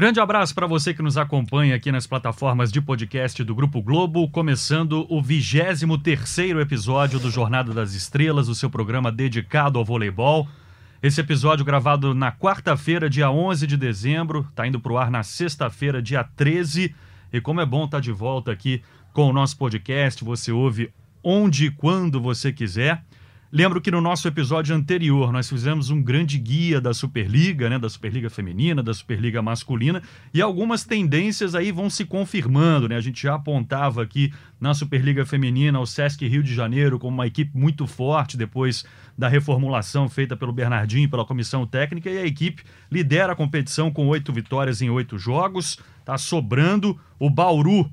Grande abraço para você que nos acompanha aqui nas plataformas de podcast do Grupo Globo, começando o 23 episódio do Jornada das Estrelas, o seu programa dedicado ao voleibol. Esse episódio gravado na quarta-feira, dia 11 de dezembro, está indo para o ar na sexta-feira, dia 13. E como é bom estar tá de volta aqui com o nosso podcast, você ouve onde e quando você quiser. Lembro que no nosso episódio anterior nós fizemos um grande guia da Superliga, né, da Superliga feminina, da Superliga masculina, e algumas tendências aí vão se confirmando, né? A gente já apontava aqui na Superliga feminina o Sesc Rio de Janeiro como uma equipe muito forte depois da reformulação feita pelo Bernardinho e pela comissão técnica, e a equipe lidera a competição com oito vitórias em oito jogos, tá sobrando o Bauru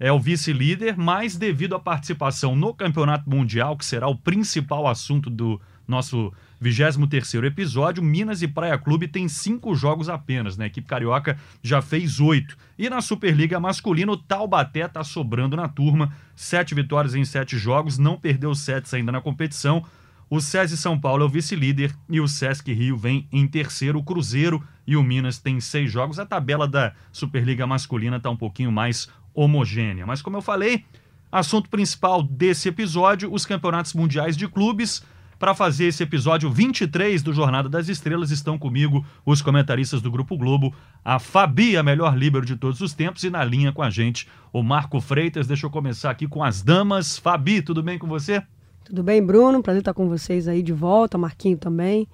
é o vice-líder, mas devido à participação no Campeonato Mundial, que será o principal assunto do nosso 23º episódio, Minas e Praia Clube tem cinco jogos apenas, né? A equipe carioca já fez oito. E na Superliga Masculina, o Taubaté está sobrando na turma, sete vitórias em sete jogos, não perdeu sets ainda na competição. O SESI São Paulo é o vice-líder e o Sesc Rio vem em terceiro. O Cruzeiro e o Minas têm seis jogos. A tabela da Superliga Masculina está um pouquinho mais homogênea. Mas, como eu falei, assunto principal desse episódio: os campeonatos mundiais de clubes. Para fazer esse episódio 23 do Jornada das Estrelas, estão comigo os comentaristas do Grupo Globo, a Fabi, a melhor líbero de todos os tempos, e na linha com a gente o Marco Freitas. Deixa eu começar aqui com as damas. Fabi, tudo bem com você? Tudo bem, Bruno? Prazer estar com vocês aí de volta, Marquinho também.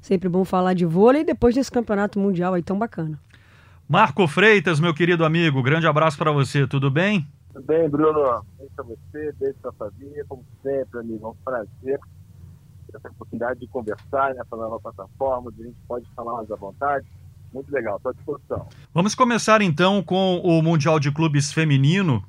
Sempre bom falar de vôlei depois desse campeonato mundial aí tão bacana. Marco Freitas, meu querido amigo, grande abraço para você, tudo bem? Tudo bem, Bruno. Beijo para você, beijo para a família, como sempre, amigo, é um prazer ter essa oportunidade de conversar nessa nova plataforma, onde a gente pode falar mais à vontade. Muito legal, estou à disposição. Vamos começar então com o Mundial de Clubes Feminino.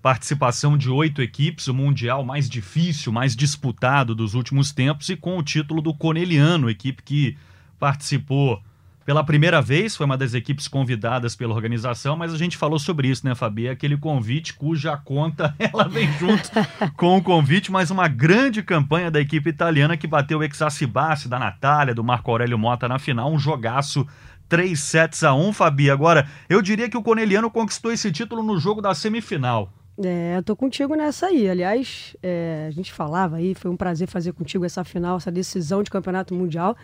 Participação de oito equipes, o Mundial mais difícil, mais disputado dos últimos tempos, e com o título do Coneliano, equipe que participou pela primeira vez, foi uma das equipes convidadas pela organização, mas a gente falou sobre isso, né, Fabi? Aquele convite cuja conta ela vem junto com o convite, mas uma grande campanha da equipe italiana que bateu o Exacibassi da Natália, do Marco Aurélio Mota na final, um jogaço 3 sets a 1, Fabi. Agora, eu diria que o Corneliano conquistou esse título no jogo da semifinal. É, eu tô contigo nessa aí. Aliás, é, a gente falava aí, foi um prazer fazer contigo essa final, essa decisão de campeonato mundial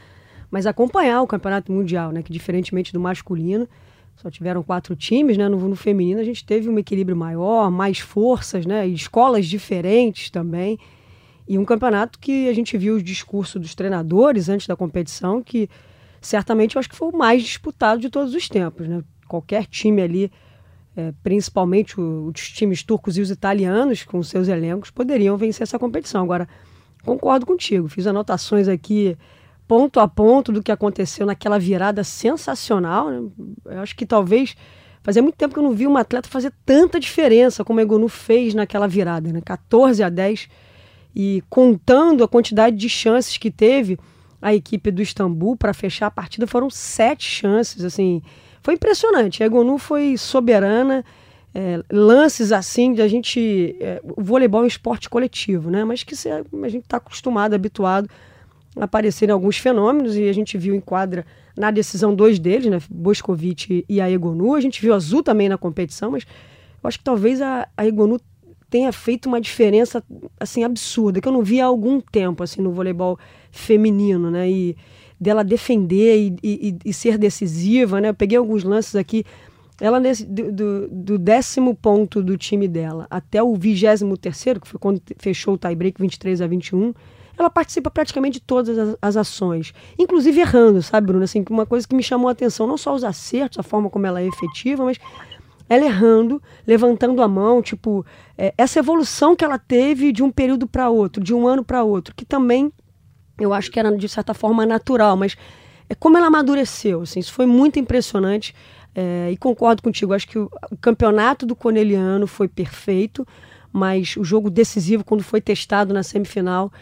mas acompanhar o campeonato mundial, né? Que diferentemente do masculino, só tiveram quatro times, né? No, no, feminino a gente teve um equilíbrio maior, mais forças, né? E escolas diferentes também. E um campeonato que a gente viu o discurso dos treinadores antes da competição, que certamente eu acho que foi o mais disputado de todos os tempos, né? Qualquer time ali, é, principalmente o, os times turcos e os italianos, com seus elencos, poderiam vencer essa competição. Agora, concordo contigo, fiz anotações aqui ponto a ponto do que aconteceu naquela virada sensacional. Né? Eu acho que talvez fazia muito tempo que eu não vi uma atleta fazer tanta diferença como a Egonu fez naquela virada, né? 14 a 10 e contando a quantidade de chances que teve a equipe do Istambul para fechar a partida, foram sete chances, assim, foi impressionante. A Egonu foi soberana, é, lances assim de a gente, é, o voleibol é um esporte coletivo, né? Mas que a gente está acostumado, habituado aparecerem alguns fenômenos e a gente viu em quadra na decisão dois deles, né, Boscovic e a Egonu. A gente viu Azul também na competição, mas eu acho que talvez a, a Egonu tenha feito uma diferença assim absurda que eu não vi há algum tempo assim no voleibol feminino, né? E dela defender e, e, e ser decisiva, né? Eu peguei alguns lances aqui. Ela nesse, do, do, do, décimo ponto do time dela até o vigésimo terceiro, que foi quando fechou o tie-break 23 a 21, ela participa praticamente de todas as, as, ações, inclusive errando, sabe, Bruno? Assim, uma coisa que me chamou a atenção, não só os acertos, a forma como ela é efetiva, mas ela errando, levantando a mão, tipo, é, essa evolução que ela teve de um período para outro, de um ano para outro, que também eu acho que era de certa forma natural, mas é como ela amadureceu, assim, isso foi muito impressionante. É, e concordo contigo, acho que o, o campeonato do Corneliano foi perfeito, mas o jogo decisivo, quando foi testado na semifinal,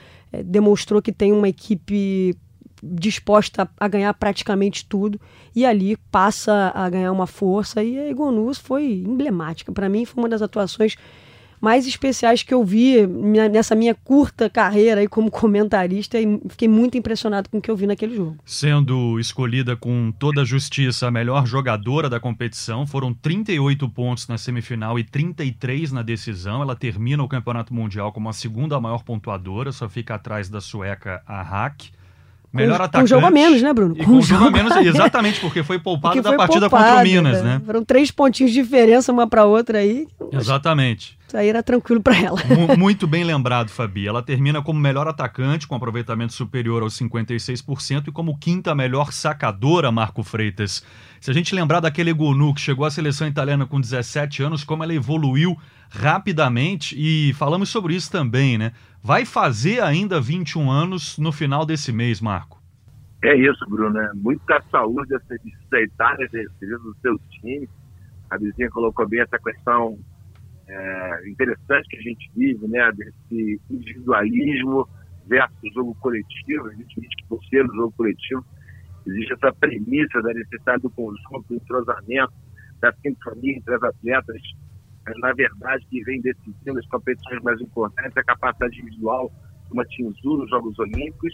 demonstrou que tem uma equipe disposta a ganhar praticamente tudo e ali passa a ganhar uma força e a Egonus foi emblemática. Para mim foi uma das atuações mais especiais que eu vi nessa minha curta carreira aí como comentarista e fiquei muito impressionado com o que eu vi naquele jogo. Sendo escolhida com toda a justiça a melhor jogadora da competição, foram 38 pontos na semifinal e 33 na decisão. Ela termina o Campeonato Mundial como a segunda maior pontuadora, só fica atrás da sueca a Hack. Melhor com, atacante. Com jogo a menos, né, Bruno? Com, com jogo a menos, exatamente, porque foi poupado porque da partida poupado, contra o Minas, né? né? Foram três pontinhos de diferença uma para outra aí. Exatamente. Isso aí era tranquilo para ela. muito bem lembrado, Fabi. Ela termina como melhor atacante, com aproveitamento superior aos 56%, e como quinta melhor sacadora, Marco Freitas. Se a gente lembrar daquele Gonu que chegou à seleção italiana com 17 anos, como ela evoluiu rapidamente, e falamos sobre isso também, né? Vai fazer ainda 21 anos no final desse mês, Marco. É isso, Bruno. É muita saúde essa Itália, do seu time. A vizinha colocou bem essa questão é, interessante que a gente vive, né? Desse individualismo versus jogo coletivo. A gente diz que por ser o jogo coletivo existe essa premissa da necessidade do conjunto, do entrosamento, da sintonia entre as atletas mas na verdade que vem decidindo as competições mais importantes é a capacidade individual de uma Tinzu nos Jogos Olímpicos,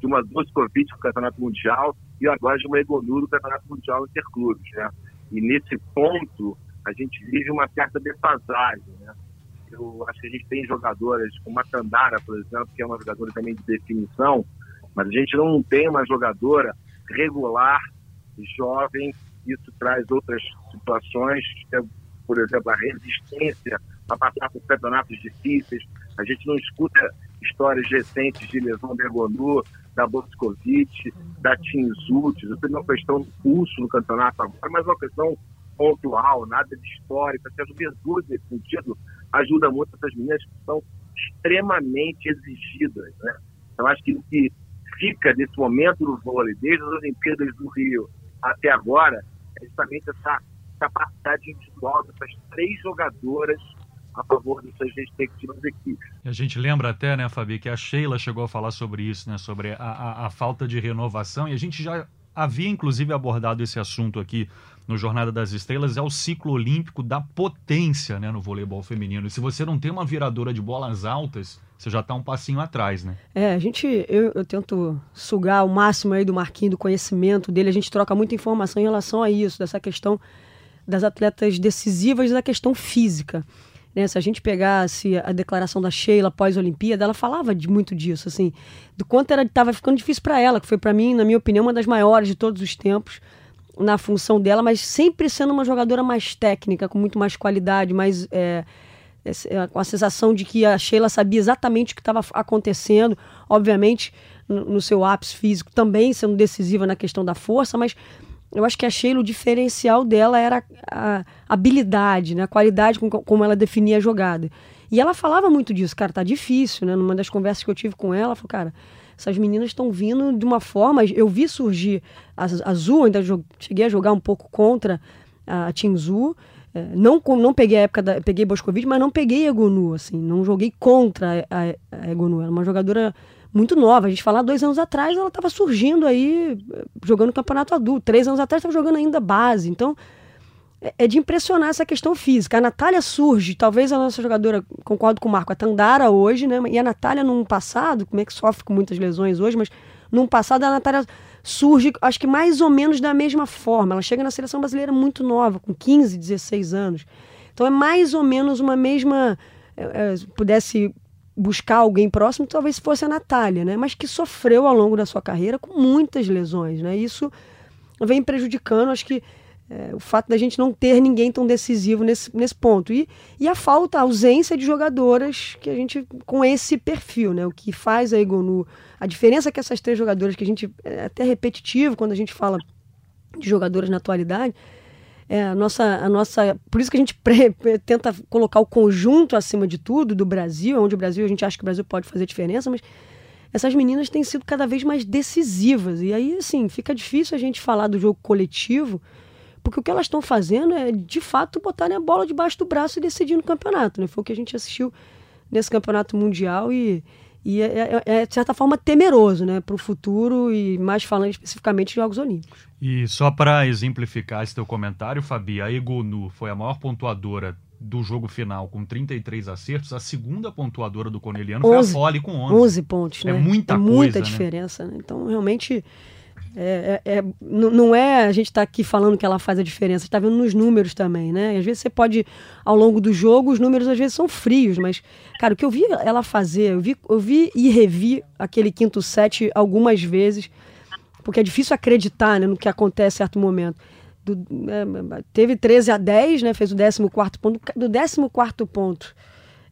de uma Doscovite no Campeonato Mundial e agora de uma Egonu no Campeonato Mundial Interclubes, né? E nesse ponto a gente vive uma certa defasagem, né? Eu acho que a gente tem jogadoras como a Tandara, por exemplo, que é uma jogadora também de definição, mas a gente não tem uma jogadora regular, jovem, isso traz outras situações, é por exemplo, a resistência a passar por campeonatos difíceis. A gente não escuta histórias recentes de lesão da Ergonu, da Boscovite, da Tinzut. Isso é uma questão de pulso no campeonato agora, mas é uma questão pontual, nada de histórica. Se a juventude, nesse sentido, ajuda muito essas meninas que são extremamente exigidas. Né? Então, acho que o que fica desse momento no vôlei, desde as Olimpíadas do Rio até agora, é justamente essa capacidade individual dessas três jogadoras a favor de suas respectivas equipes. A gente lembra até, né, Fabi, que a Sheila chegou a falar sobre isso, né, sobre a, a, a falta de renovação, e a gente já havia inclusive abordado esse assunto aqui no Jornada das Estrelas, é o ciclo olímpico da potência né, no voleibol feminino. E se você não tem uma viradora de bolas altas, você já está um passinho atrás, né? É, a gente, eu, eu, tento sugar o máximo aí do Marquinho, do conhecimento dele, a gente troca muita informação em relação a isso, dessa questão das atletas decisivas da questão física. Né? Se a gente pegasse a declaração da Sheila pós-Olimpíada, ela falava de muito disso, assim, do quanto estava ficando difícil para ela, que foi para mim, na minha opinião, uma das maiores de todos os tempos na função dela, mas sempre sendo uma jogadora mais técnica, com muito mais qualidade, mais é, é, com a sensação de que a Sheila sabia exatamente o que estava acontecendo, obviamente no seu ápice físico também sendo decisiva na questão da força, mas eu acho que a Sheila, o diferencial dela era a habilidade, né? a qualidade com como ela definia a jogada. E ela falava muito disso, cara, tá difícil, né? Numa das conversas que eu tive com ela, ela falou, cara, essas meninas estão vindo de uma forma. Eu vi surgir a Azul, ainda cheguei a jogar um pouco contra a Team Zu. É, não, não peguei a época da. Peguei Boscovite, mas não peguei a Egonu, assim. Não joguei contra a, a, a Egonu. Era uma jogadora muito nova. A gente falar dois anos atrás, ela estava surgindo aí, jogando campeonato adulto. Três anos atrás, estava jogando ainda base. Então, é, é de impressionar essa questão física. A Natália surge, talvez a nossa jogadora, concordo com o Marco, a Tandara hoje, né? E a Natália, num passado, como é que sofre com muitas lesões hoje, mas num passado a Natália surge, acho que mais ou menos da mesma forma. Ela chega na seleção brasileira muito nova, com 15, 16 anos. Então é mais ou menos uma mesma. É, é, pudesse buscar alguém próximo, talvez fosse a Natália, né? Mas que sofreu ao longo da sua carreira com muitas lesões, né? Isso vem prejudicando, acho que é, o fato da gente não ter ninguém tão decisivo nesse, nesse ponto. E, e a falta, a ausência de jogadoras que a gente com esse perfil, né? O que faz a Egonu, a diferença é que essas três jogadoras, que a gente é até repetitivo quando a gente fala de jogadoras na atualidade, é, a nossa, a nossa, por isso que a gente pre, tenta colocar o conjunto acima de tudo do Brasil, onde o Brasil a gente acha que o Brasil pode fazer diferença, mas essas meninas têm sido cada vez mais decisivas. E aí, assim, fica difícil a gente falar do jogo coletivo, porque o que elas estão fazendo é, de fato, botarem a bola debaixo do braço e decidir no campeonato. Né? Foi o que a gente assistiu nesse campeonato mundial e, e é, é, é, de certa forma, temeroso né, para o futuro e mais falando especificamente de Jogos Olímpicos. E só para exemplificar esse teu comentário, Fabi, a Egonu foi a maior pontuadora do jogo final com 33 acertos, a segunda pontuadora do Corneliano 11, foi a Fole com 11. 11 pontos, é né? É muita é muita né? diferença, né? Então, realmente, é, é, é, não é a gente tá aqui falando que ela faz a diferença, está vendo nos números também, né? Às vezes você pode, ao longo do jogo, os números às vezes são frios, mas, cara, o que eu vi ela fazer, eu vi, eu vi e revi aquele quinto set algumas vezes, porque é difícil acreditar né, no que acontece em certo momento. Do, é, teve 13 a 10, né? Fez o 14 ponto. Do 14 ponto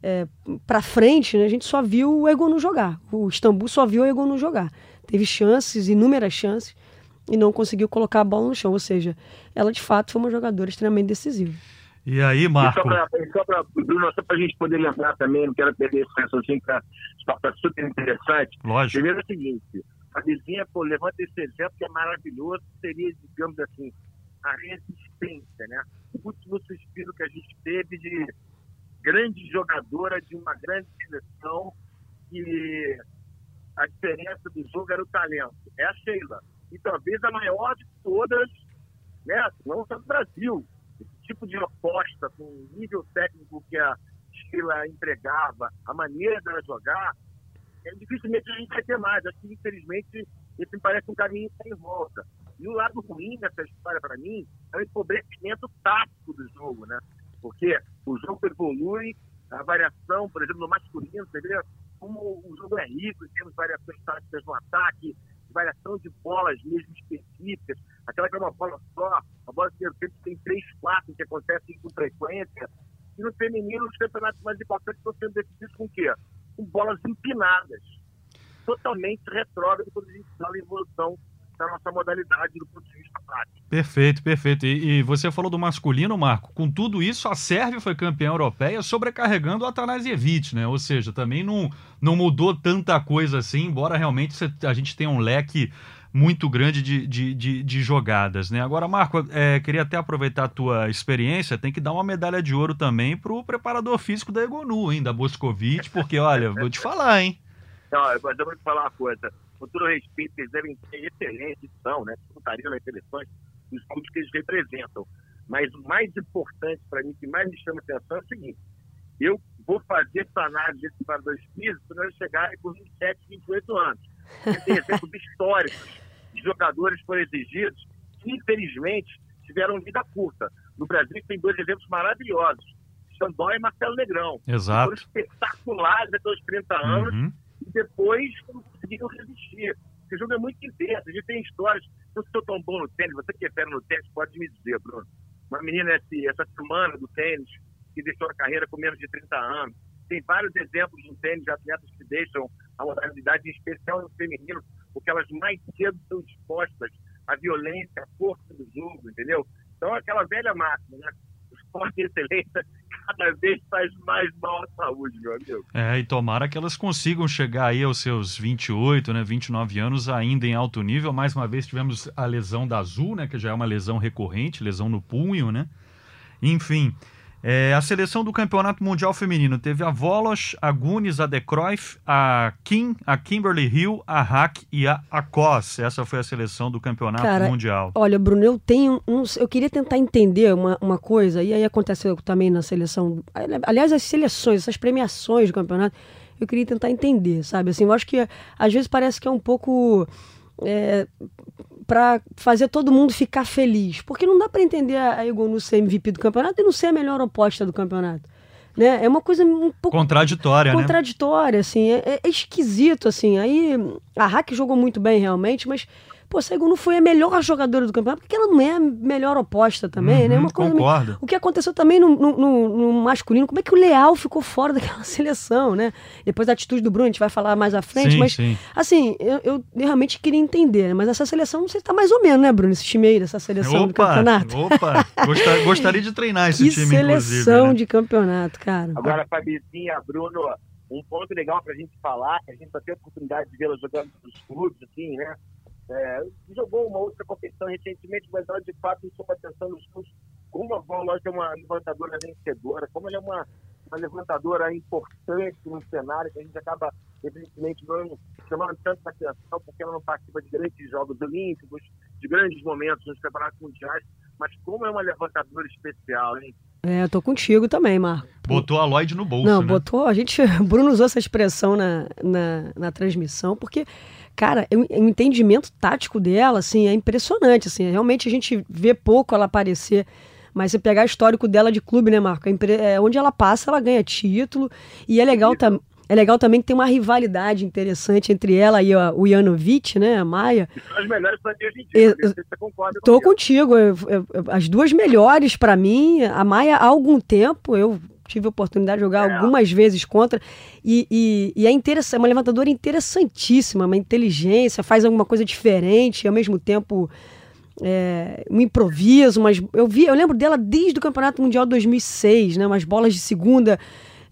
é, para frente, né, a gente só viu o Egonu jogar. O Istambul só viu o Egonu jogar teve chances, inúmeras chances, e não conseguiu colocar a bola no chão. Ou seja, ela de fato foi uma jogadora extremamente decisiva. E aí, Marco? E só para a gente poder lembrar também, não quero perder esse raciocínio, que está super interessante. Lógico. Primeiro é o seguinte: a vizinha, pô, levanta esse exemplo que é maravilhoso, seria, digamos assim, a resistência, né? O último suspiro que a gente teve de grande jogadora de uma grande seleção que a diferença do jogo era o talento. É a Sheila. E talvez a maior de todas, né? não só do Brasil. Esse tipo de aposta com o nível técnico que a Sheila entregava, a maneira dela jogar, é dificilmente a gente vai ter mais. Acho que, infelizmente, esse me parece um caminho sem volta. E o lado ruim dessa história, para mim, é o empobrecimento tático do jogo, né? Porque o jogo evolui, a variação, por exemplo, no masculino, você vê como o jogo é rico, temos variações táticas no ataque, variação de bolas mesmo específicas, aquela que é uma bola só, a bola que tem três, quatro, que acontece com frequência. E no feminino, os campeonatos mais importantes estão sendo decididos com o quê? Com bolas empinadas, totalmente retrógrado quando a gente fala em evolução da nossa modalidade do ponto de vista prático. Perfeito, perfeito. E, e, você falou do masculino, Marco. Com tudo isso, a Sérvia foi campeã europeia sobrecarregando o Atanasievich, né? Ou seja, também não, não mudou tanta coisa assim, embora realmente a gente tenha um leque muito grande de, de, de, de jogadas, né? Agora, Marco, é, queria até aproveitar a tua experiência, tem que dar uma medalha de ouro também pro preparador físico da Egonu, hein, da Boscovich, porque, olha, vou te falar, hein? Não, eu vou te falar uma coisa com todo respeito, eles devem ser excelentes, são, né? Disputariam nas seleções dos clubes que eles representam. Mas o mais importante para mim, que mais me chama atenção é o seguinte: eu vou fazer essa análise desses paradores físicos quando eles chegarem com 27, 28 anos. Tem exemplos históricos de jogadores que foram exigidos que, infelizmente, tiveram vida curta. No Brasil tem dois exemplos maravilhosos: Xandó e Marcelo Negrão. Exato. Foram espetaculares até os 30 anos. Uhum e depois conseguiram resistir. Esse jogo é muito intenso, a gente tem histórias. Eu sou tão bom no tênis, você que é fera no tênis, pode me dizer, Bruno. Uma menina essa semana do tênis, que deixou a carreira com menos de 30 anos. Tem vários exemplos no tênis de atletas que deixam a modalidade, em especial no feminino, porque elas mais cedo estão dispostas à violência, à força do jogo, entendeu? Então, aquela velha máxima, né? O esporte e excelência cada vez faz mais mal à saúde, meu amigo. É, e tomara que elas consigam chegar aí aos seus 28, né, 29 anos ainda em alto nível. Mais uma vez tivemos a lesão da Azul, né, que já é uma lesão recorrente, lesão no punho, né? Enfim, é, a seleção do Campeonato Mundial Feminino teve a Volos, a Gunis, a De Cruyff, a Kim, a Kimberly Hill, a Hack e a Akos. Essa foi a seleção do Campeonato Cara, Mundial. Olha, Bruno, eu tenho uns, eu queria tentar entender uma, uma coisa, e aí aconteceu também na seleção. Aliás, as seleções, essas premiações do campeonato, eu queria tentar entender, sabe? Assim, eu acho que às vezes parece que é um pouco. É, para fazer todo mundo ficar feliz. Porque não dá para entender a Egonu ser MVP do campeonato e não ser a melhor oposta do campeonato. Né? É uma coisa um pouco contraditória, contraditória, né? assim, é, é, esquisito, assim. Aí a Hack jogou muito bem realmente, mas pô, Saigon não foi a melhor jogadora do campeonato, porque ela não é a melhor oposta também, uhum, né? Uma coisa concordo. O que aconteceu também no, no, no, masculino, como é que o Leal ficou fora daquela seleção, né? Depois da atitude do Bruno, a gente vai falar mais à frente, sim, mas sim. assim, eu, eu, realmente queria entender, né? Mas essa seleção, não sei se tá mais ou menos, né, Bruno? Esse time aí dessa seleção opa, do campeonato. Opa! Gostar, gostaria de treinar esse que time, seleção né? de campeonato, cara. Agora, Fabizinha, Bruno, um ponto legal pra gente falar, que a gente só tem a oportunidade de vê-la jogando nos clubes, assim, né? É, jogou uma outra competição recentemente, mas ela de fato chamou atenção nos clubes. Como a Von é uma levantadora vencedora, como ela é uma, uma levantadora importante no cenário, que a gente acaba, evidentemente, não chamando tanto atenção, porque ela não participa de grandes jogos olímpicos, de grandes momentos nos campeonatos mundiais, mas como é uma levantadora especial, hein? É, eu tô contigo também, Marco. Botou a Lloyd no bolso, Não, né? botou. A gente. Bruno usou essa expressão na, na, na transmissão, porque, cara, o, entendimento tático dela, assim, é impressionante. Assim, realmente a gente vê pouco ela aparecer. Mas você pegar o histórico dela de clube, né, Marco? É, onde ela passa, ela ganha título. E é legal também. É legal também que tem uma rivalidade interessante entre ela e o Janovic, né, a Maia. são as melhores para ti hoje em dia. Eu, você concorda Tô contigo. Eu, eu, as duas melhores para mim, a Maia há algum tempo, eu tive a oportunidade de jogar é. algumas vezes contra. E, e, e é interessante, é uma levantadora interessantíssima, uma inteligência, faz alguma coisa diferente, e ao mesmo tempo é, um improviso, mas eu vi, eu lembro dela desde o Campeonato Mundial 2006, né, umas bolas de segunda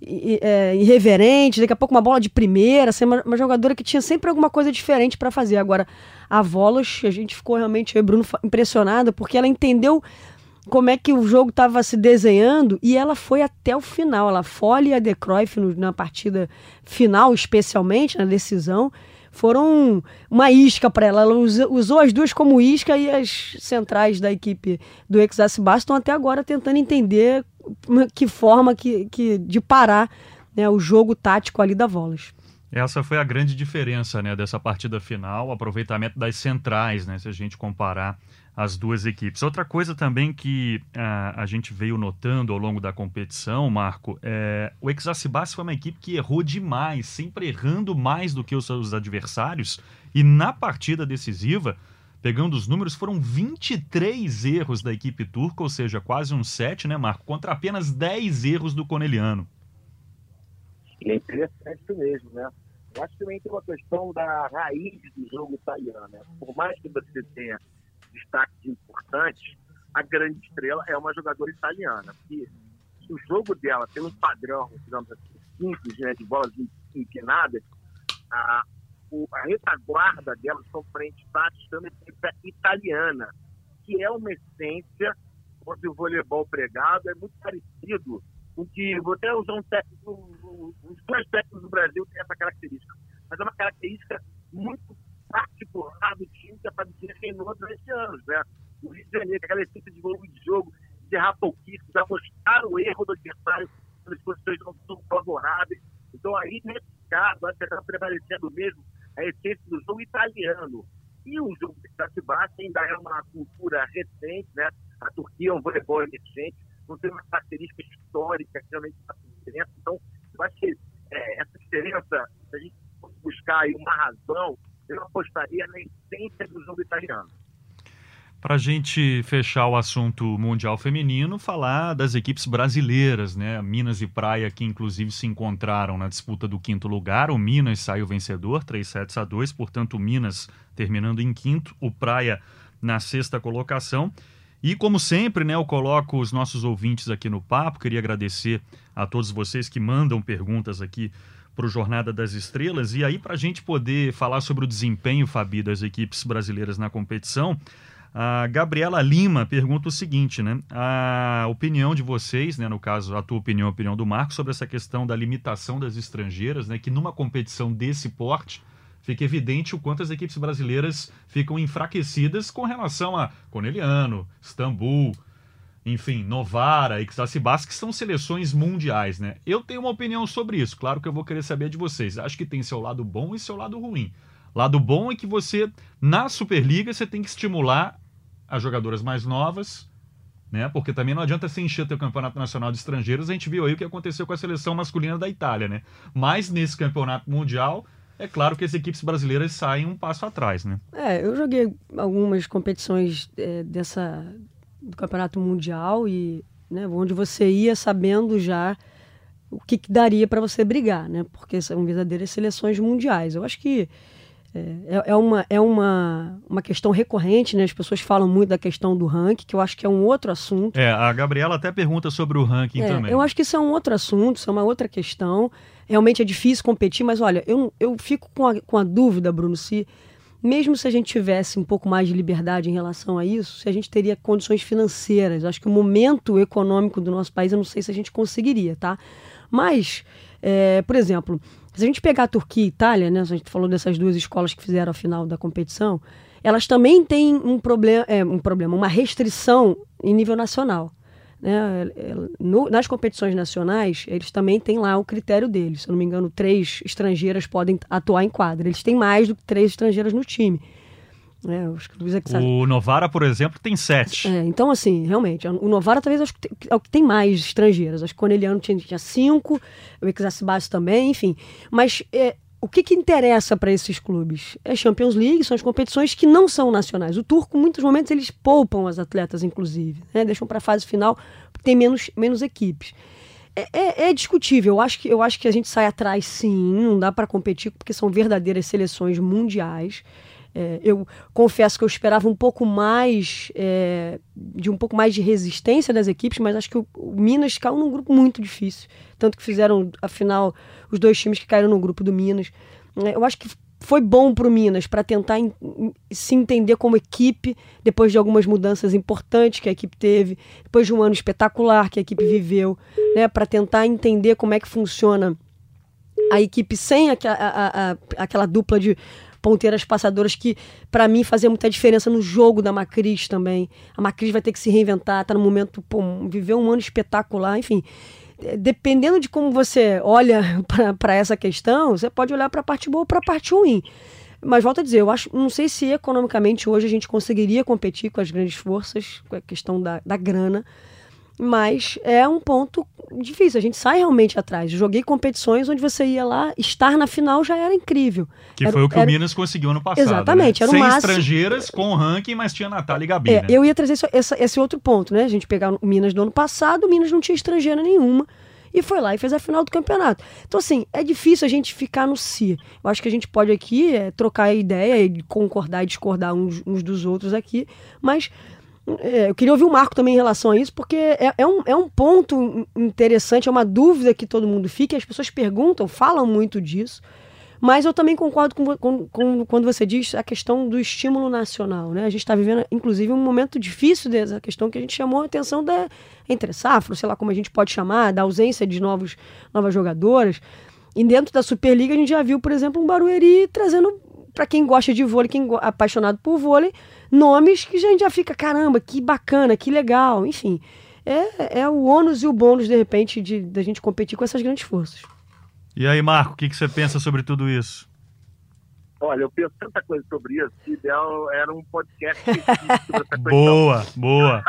é, irreverente, daqui a pouco uma bola de primeira, assim, uma, uma jogadora que tinha sempre alguma coisa diferente para fazer. Agora, a Volos, a gente ficou realmente, eu e Bruno, impressionada, porque ela entendeu como é que o jogo estava se desenhando e ela foi até o final. Ela e a De Cruyff na partida final, especialmente, na decisão, foram uma isca para ela. Ela usou as duas como isca e as centrais da equipe do Exacibas estão até agora tentando entender que forma que, que de parar né, o jogo tático ali da Volas. Essa foi a grande diferença né, dessa partida final, o aproveitamento das centrais, né, se a gente comparar as duas equipes. Outra coisa também que uh, a gente veio notando ao longo da competição, Marco, é o Exacibas foi uma equipe que errou demais, sempre errando mais do que os seus adversários, e na partida decisiva Pegando os números, foram 23 erros da equipe turca, ou seja, quase um 7, né, Marco? Contra apenas 10 erros do Coneliano. É interessante isso mesmo, né? Eu acho que também tem uma questão da raiz do jogo italiano, né? Por mais que você tenha destaques importantes, a grande estrela é uma jogadora italiana. E o jogo dela tem um padrão, digamos assim, simples, né, de bolas inclinadas, a, o, a retaguarda dela são frente táticas é italiana, que é uma essência onde o voleibol pregado é muito parecido com que vou até usar um técnico, os dois técnicos do Brasil têm essa característica, mas é uma característica muito particular do time que aparecia reinou durante anos, né? O Rio de Janeiro, aquela essência de volume de jogo, de pouquíssimo, de mostrar o erro do adversário quando as posições não são favoráveis. Então aí, nesse caso, acho que está prevalecendo mesmo a essência do jogo italiano. E o jogo de Satibasta ainda é uma cultura recente, né? A Turquia é um voleibol recente, não tem uma característica histórica que realmente faz diferença. Então, eu acho que é, essa diferença, se a gente buscar uma razão, eu apostaria na essência do jogo italiano. Para a gente fechar o assunto mundial feminino, falar das equipes brasileiras, né? Minas e Praia, que inclusive se encontraram na disputa do quinto lugar. O Minas saiu vencedor, 3 sets a 2, portanto, o Minas terminando em quinto, o Praia na sexta colocação. E como sempre, né, eu coloco os nossos ouvintes aqui no papo. Queria agradecer a todos vocês que mandam perguntas aqui para o Jornada das Estrelas. E aí, para a gente poder falar sobre o desempenho, Fabi, das equipes brasileiras na competição, a Gabriela Lima pergunta o seguinte, né? A opinião de vocês, né, no caso, a tua opinião, a opinião do Marco, sobre essa questão da limitação das estrangeiras, né? Que numa competição desse porte fica evidente o quanto as equipes brasileiras ficam enfraquecidas com relação a Corneliano, Istambul, enfim, Novara, Ixtacibas, que são seleções mundiais, né? Eu tenho uma opinião sobre isso, claro que eu vou querer saber de vocês. Acho que tem seu lado bom e seu lado ruim. Lado bom é que você, na Superliga, você tem que estimular as jogadoras mais novas, né? Porque também não adianta se encher teu campeonato nacional de estrangeiros. A gente viu aí o que aconteceu com a seleção masculina da Itália, né? Mas nesse campeonato mundial, é claro que as equipes brasileiras saem um passo atrás, né? É, eu joguei algumas competições é, dessa do campeonato mundial e né, onde você ia sabendo já o que, que daria para você brigar, né? Porque são verdadeiras seleções mundiais. Eu acho que é, é, uma, é uma, uma questão recorrente, né? As pessoas falam muito da questão do ranking, que eu acho que é um outro assunto. É, a Gabriela até pergunta sobre o ranking é, também. Eu acho que isso é um outro assunto, isso é uma outra questão. Realmente é difícil competir, mas olha, eu, eu fico com a, com a dúvida, Bruno, se mesmo se a gente tivesse um pouco mais de liberdade em relação a isso, se a gente teria condições financeiras. Acho que o momento econômico do nosso país, eu não sei se a gente conseguiria, tá? Mas, é, por exemplo, se a gente pegar a Turquia e a Itália, né, a gente falou dessas duas escolas que fizeram a final da competição, elas também têm um problema, é, um problema, uma restrição em nível nacional. Né? No, nas competições nacionais, eles também têm lá o critério deles. Se eu não me engano, três estrangeiras podem atuar em quadra. Eles têm mais do que três estrangeiras no time. É, o Novara, por exemplo, tem sete. É, então, assim, realmente, o Novara talvez é o que tem mais estrangeiras. Acho que o Corneliano tinha, tinha cinco, o Exarcibaço também, enfim. Mas é, o que, que interessa para esses clubes? É Champions League, são as competições que não são nacionais. O Turco, muitos momentos, eles poupam as atletas, inclusive, né? deixam para a fase final, porque tem menos, menos equipes. É, é, é, discutível. Eu acho, que, eu acho que a gente sai atrás, sim, não dá para competir, porque são verdadeiras seleções mundiais. É, eu confesso que eu esperava um pouco mais é, de um pouco mais de resistência das equipes, mas acho que o, o, Minas caiu num grupo muito difícil. Tanto que fizeram, afinal, os dois times que caíram no grupo do Minas. É, eu acho que foi bom para o Minas para tentar in, in, se entender como equipe depois de algumas mudanças importantes que a equipe teve, depois de um ano espetacular que a equipe viveu, né, para tentar entender como é que funciona a equipe sem a, a, a, aquela dupla de ponteiras passadoras que, para mim, fazia muita diferença no jogo da Macris também. A Macris vai ter que se reinventar, tá no momento, pô, um ano espetacular, enfim. Dependendo de como você olha para essa questão, você pode olhar para a parte boa ou para a parte ruim. Mas volto a dizer, eu acho, não sei se economicamente hoje a gente conseguiria competir com as grandes forças, com a questão da, da grana mas é um ponto difícil. A gente sai realmente atrás. Joguei competições onde você ia lá, estar na final já era incrível. Que era, foi o que era... o Minas conseguiu ano passado. Exatamente. Né? Era Sem máximo... estrangeiras, com ranking, mas tinha Natália e Gabi. É, né? Eu ia trazer esse, esse, esse, outro ponto, né? A gente pegar o Minas do ano passado, o Minas não tinha estrangeira nenhuma. E foi lá e fez a final do campeonato. Então, assim, é difícil a gente ficar no si. Eu acho que a gente pode aqui é, trocar ideia e concordar e discordar uns, uns dos outros aqui, mas é, eu queria ouvir o Marco também em relação a isso, porque é, é, um, é um ponto interessante, é uma dúvida que todo mundo fica, as pessoas perguntam, falam muito disso, mas eu também concordo com, com, com quando você diz a questão do estímulo nacional. Né? A gente está vivendo, inclusive, um momento difícil dessa questão que a gente chamou a atenção da entre safra, sei lá como a gente pode chamar, da ausência de novos, novas jogadoras. E dentro da Superliga a gente já viu, por exemplo, um Barueri trazendo, para quem gosta de vôlei, quem é apaixonado por vôlei, nomes que a gente já fica, caramba, que bacana, que legal, enfim. É, é o ônus e o bônus, de repente, de da gente competir com essas grandes forças. E aí, Marco, o que, que você pensa sobre tudo isso? Olha, eu penso tanta coisa sobre isso, que ideal era um podcast sobre essa. Boa, boa.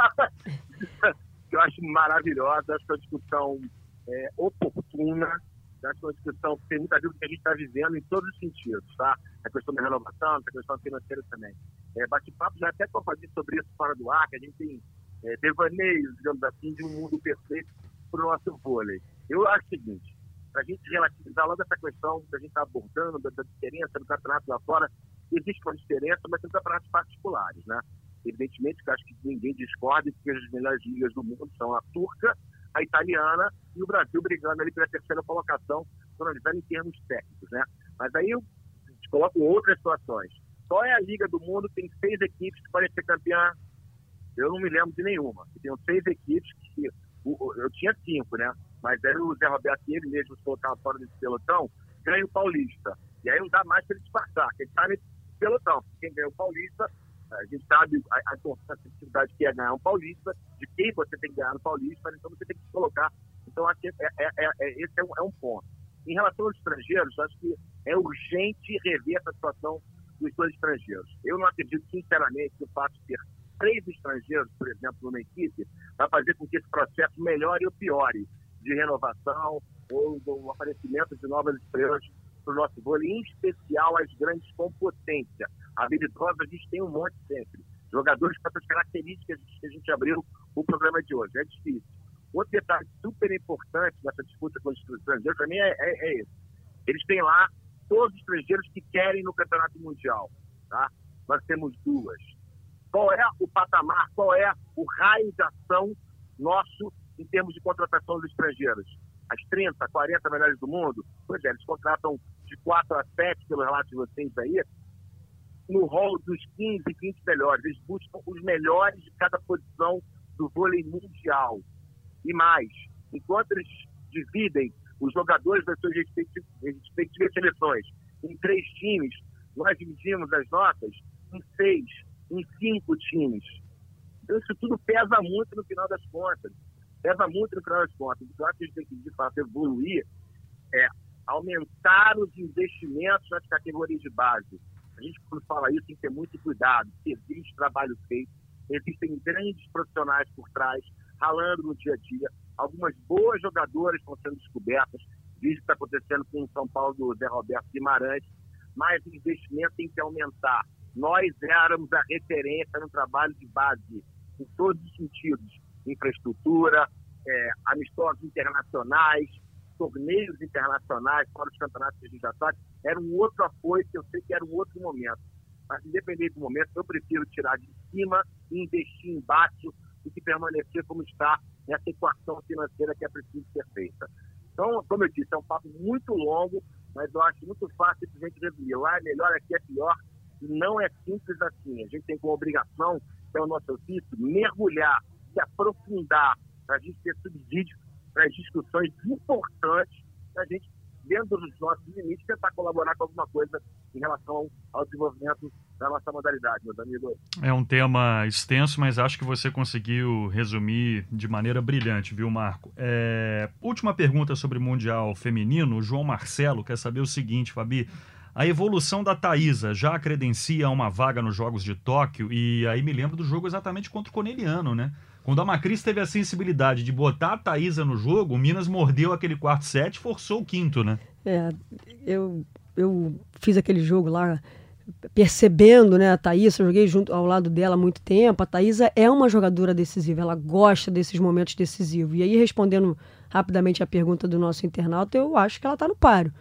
eu acho maravilhosa, acho que é uma discussão é, oportuna, acho que é uma discussão que tem muita dúvida que a gente está vivendo em todos os sentidos, tá? A questão da renovação, a questão financeira também é, bate-papo, já até para fazer sobre isso fora do ar, que a gente tem é, devaneios, digamos assim, de um mundo perfeito para o nosso vôlei. Eu acho o seguinte, para a gente relativizar logo essa questão que a gente está abordando, da, da, diferença do campeonato lá fora, existe uma diferença, mas tem campeonatos particulares, né? Evidentemente que acho que ninguém discorda que as melhores ligas do mundo são a turca, a italiana e o Brasil brigando ali pela terceira colocação, quando em termos técnicos, né? Mas aí eu coloco outras situações. Qual é a liga do mundo que tem seis equipes que podem ser campeã? Eu não me lembro de nenhuma. Tem seis equipes que. Eu tinha cinco, né? Mas aí o Zé Roberto ele mesmo se colocaram fora desse pelotão, ganha o Paulista. E aí não dá mais para ele disfarçar. Quem está nesse pelotão. Quem ganha o Paulista, a gente sabe a, a dificuldade que é ganhar um Paulista, de quem você tem que ganhar no Paulista, então você tem que se colocar. Então, acho que é, é, é, é esse é um, é um ponto. Em relação aos estrangeiros, acho que é urgente rever essa situação dos dois estrangeiros. Eu não acredito, sinceramente, que o fato de ter três estrangeiros, por exemplo, numa equipe, vai fazer com que esse processo melhore ou piore de renovação ou do aparecimento de novas estrelas para o nosso vôlei, em especial as grandes com potência. Habilidosas a gente tem um monte sempre. Jogadores com essas características que a gente abriu o programa de hoje. É difícil. Outro detalhe super importante nessa disputa com os estrangeiros, para mim, é, é, é esse. Eles têm lá todos os estrangeiros que querem no Campeonato Mundial. Tá? Nós temos duas. Qual é o patamar, qual é o raio de ação nosso em termos de contratação dos estrangeiros? As 30, 40 melhores do mundo? Pois é, eles contratam de 4 a 7, pelo relato de vocês aí, no rol dos 15, 20 melhores. Eles buscam os melhores de cada posição do vôlei mundial. E mais, enquanto eles dividem os jogadores das suas respectivas, seleções em três times, nós dividimos as notas em seis, em cinco times. Então, isso tudo pesa muito no final das contas. pesa muito no final das contas. O que eu acho que a gente tem que, de fato, evoluir é aumentar os investimentos nas categorias de base. A gente, quando fala isso, tem que ter muito cuidado, existe trabalho feito, existem grandes profissionais por trás, ralando no dia a dia. Algumas boas jogadoras estão sendo descobertas, visto que está acontecendo com o São Paulo do Zé Roberto Guimarães, mas o investimento tem que aumentar. Nós éramos a referência no trabalho de base, em todos os sentidos: infraestrutura, é, amistosos internacionais, torneios internacionais, fora os campeonatos que a gente já sabe, era um outro apoio que eu sei que era um outro momento. Mas, independente do momento, eu prefiro tirar de cima e investir embaixo do que permanecer como está nessa equação financeira que é preciso ser feita. Então, como eu disse, é um papo muito longo, mas eu acho muito fácil a gente resumir. Lá é melhor, aqui é pior. Não é simples assim. A gente tem como obrigação, que é o nosso ofício, mergulhar, se aprofundar, para a gente ter subsídio para as discussões importantes, a gente, dentro dos nossos limites, tentar colaborar com alguma coisa em relação ao desenvolvimento da nossa modalidade, meus amigos. É um tema extenso, mas acho que você conseguiu resumir de maneira brilhante, viu, Marco? É... Última pergunta sobre o Mundial Feminino. O João Marcelo quer saber o seguinte, Fabi. A evolução da Thaisa já credencia uma vaga nos Jogos de Tóquio, e aí me lembro do jogo exatamente contra o Coneliano, né? Quando a Macris teve a sensibilidade de botar a Thaisa no jogo, o Minas mordeu aquele quarto set e forçou o quinto, né? É, eu, eu fiz aquele jogo lá percebendo né, a Thaís, eu joguei junto ao lado dela há muito tempo. A Thaisa é uma jogadora decisiva, ela gosta desses momentos decisivos. E aí, respondendo rapidamente a pergunta do nosso internauta, eu acho que ela está no páreo.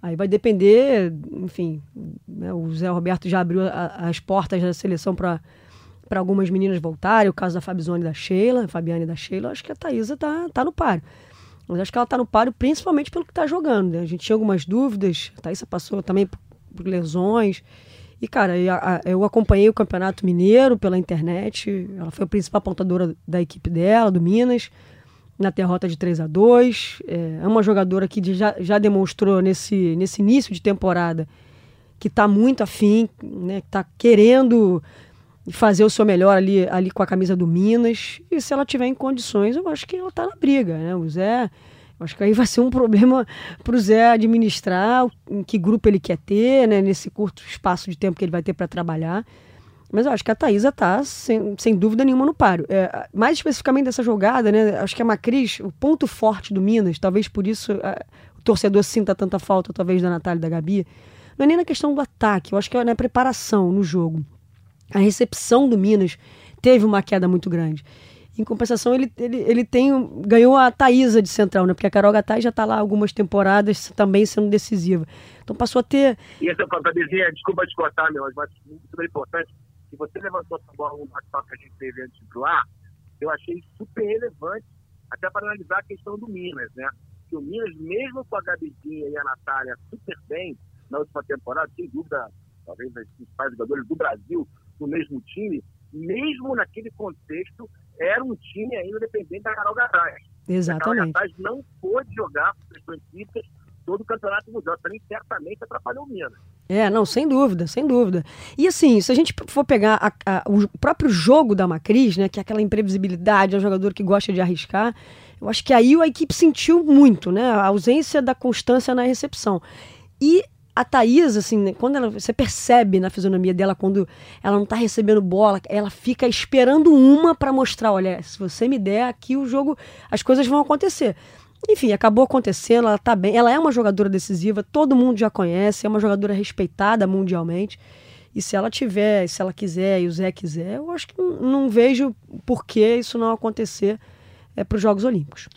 Aí vai depender, enfim, né, o Zé Roberto já abriu a, as portas da seleção para para algumas meninas voltarem, o caso da Fabizone e da Sheila, Fabiane da Sheila, acho que a Thaisa tá, tá no páreo. Mas acho que ela tá no páreo principalmente pelo que está jogando. Né? A gente tinha algumas dúvidas, a Thaisa passou também por lesões. E, cara, eu acompanhei o Campeonato Mineiro pela internet. Ela foi a principal apontadora da equipe dela, do Minas, na derrota de 3 a 2 É, é uma jogadora que já, já demonstrou nesse, nesse início de temporada que está muito afim, né, que está querendo fazer o seu melhor ali, ali com a camisa do Minas. E se ela tiver em condições, eu acho que ela está na briga. Né? O Zé Acho que aí vai ser um problema para o Zé administrar em que grupo ele quer ter, né, nesse curto espaço de tempo que ele vai ter para trabalhar. Mas eu acho que a Thaisa está, sem, sem dúvida nenhuma, no páreo. É, mais especificamente dessa jogada, né, acho que a Macris, o ponto forte do Minas, talvez por isso a, o torcedor sinta tanta falta, talvez, da Natália e da Gabi, não é nem na questão do ataque, eu acho que é na preparação no jogo. A recepção do Minas teve uma queda muito grande. Em compensação, ele, ele, ele tem, ganhou a Thaísa de central, né? Porque a Carol Gattai já está lá algumas temporadas também sendo decisiva. Então passou a ter. E essa Fabizinha, desculpa te cortar, meu, mas muito importante, que você levantou essa bola no bate-papo que a gente teve antes de lá, eu achei super relevante, até para analisar a questão do Minas, né? Que o Minas, mesmo com a Gabizinha e a Natália super bem na última temporada, sem dúvida, talvez os principais jogadores do Brasil no mesmo time, mesmo naquele contexto, era um time ainda dependente da Carol Gataz. Exatamente. A Carol Gataz não pôde jogar por questões físicas todo o campeonato mundial. Também certamente atrapalhou o Minas. É, não, sem dúvida, sem dúvida. E assim, se a gente for pegar a, a, o próprio jogo da Macris, né, que é aquela imprevisibilidade, é um jogador que gosta de arriscar, eu acho que aí a equipe sentiu muito, né, a ausência da constância na recepção. E a Thaís, assim, né, quando ela, você percebe na fisionomia dela quando ela não tá recebendo bola, ela fica esperando uma para mostrar, olha, se você me der aqui o jogo, as coisas vão acontecer. Enfim, acabou acontecendo, ela tá bem, ela é uma jogadora decisiva, todo mundo já conhece, é uma jogadora respeitada mundialmente. E se ela tiver, se ela quiser e o Zé quiser, eu acho que não, vejo por que isso não acontecer é, para os Jogos Olímpicos.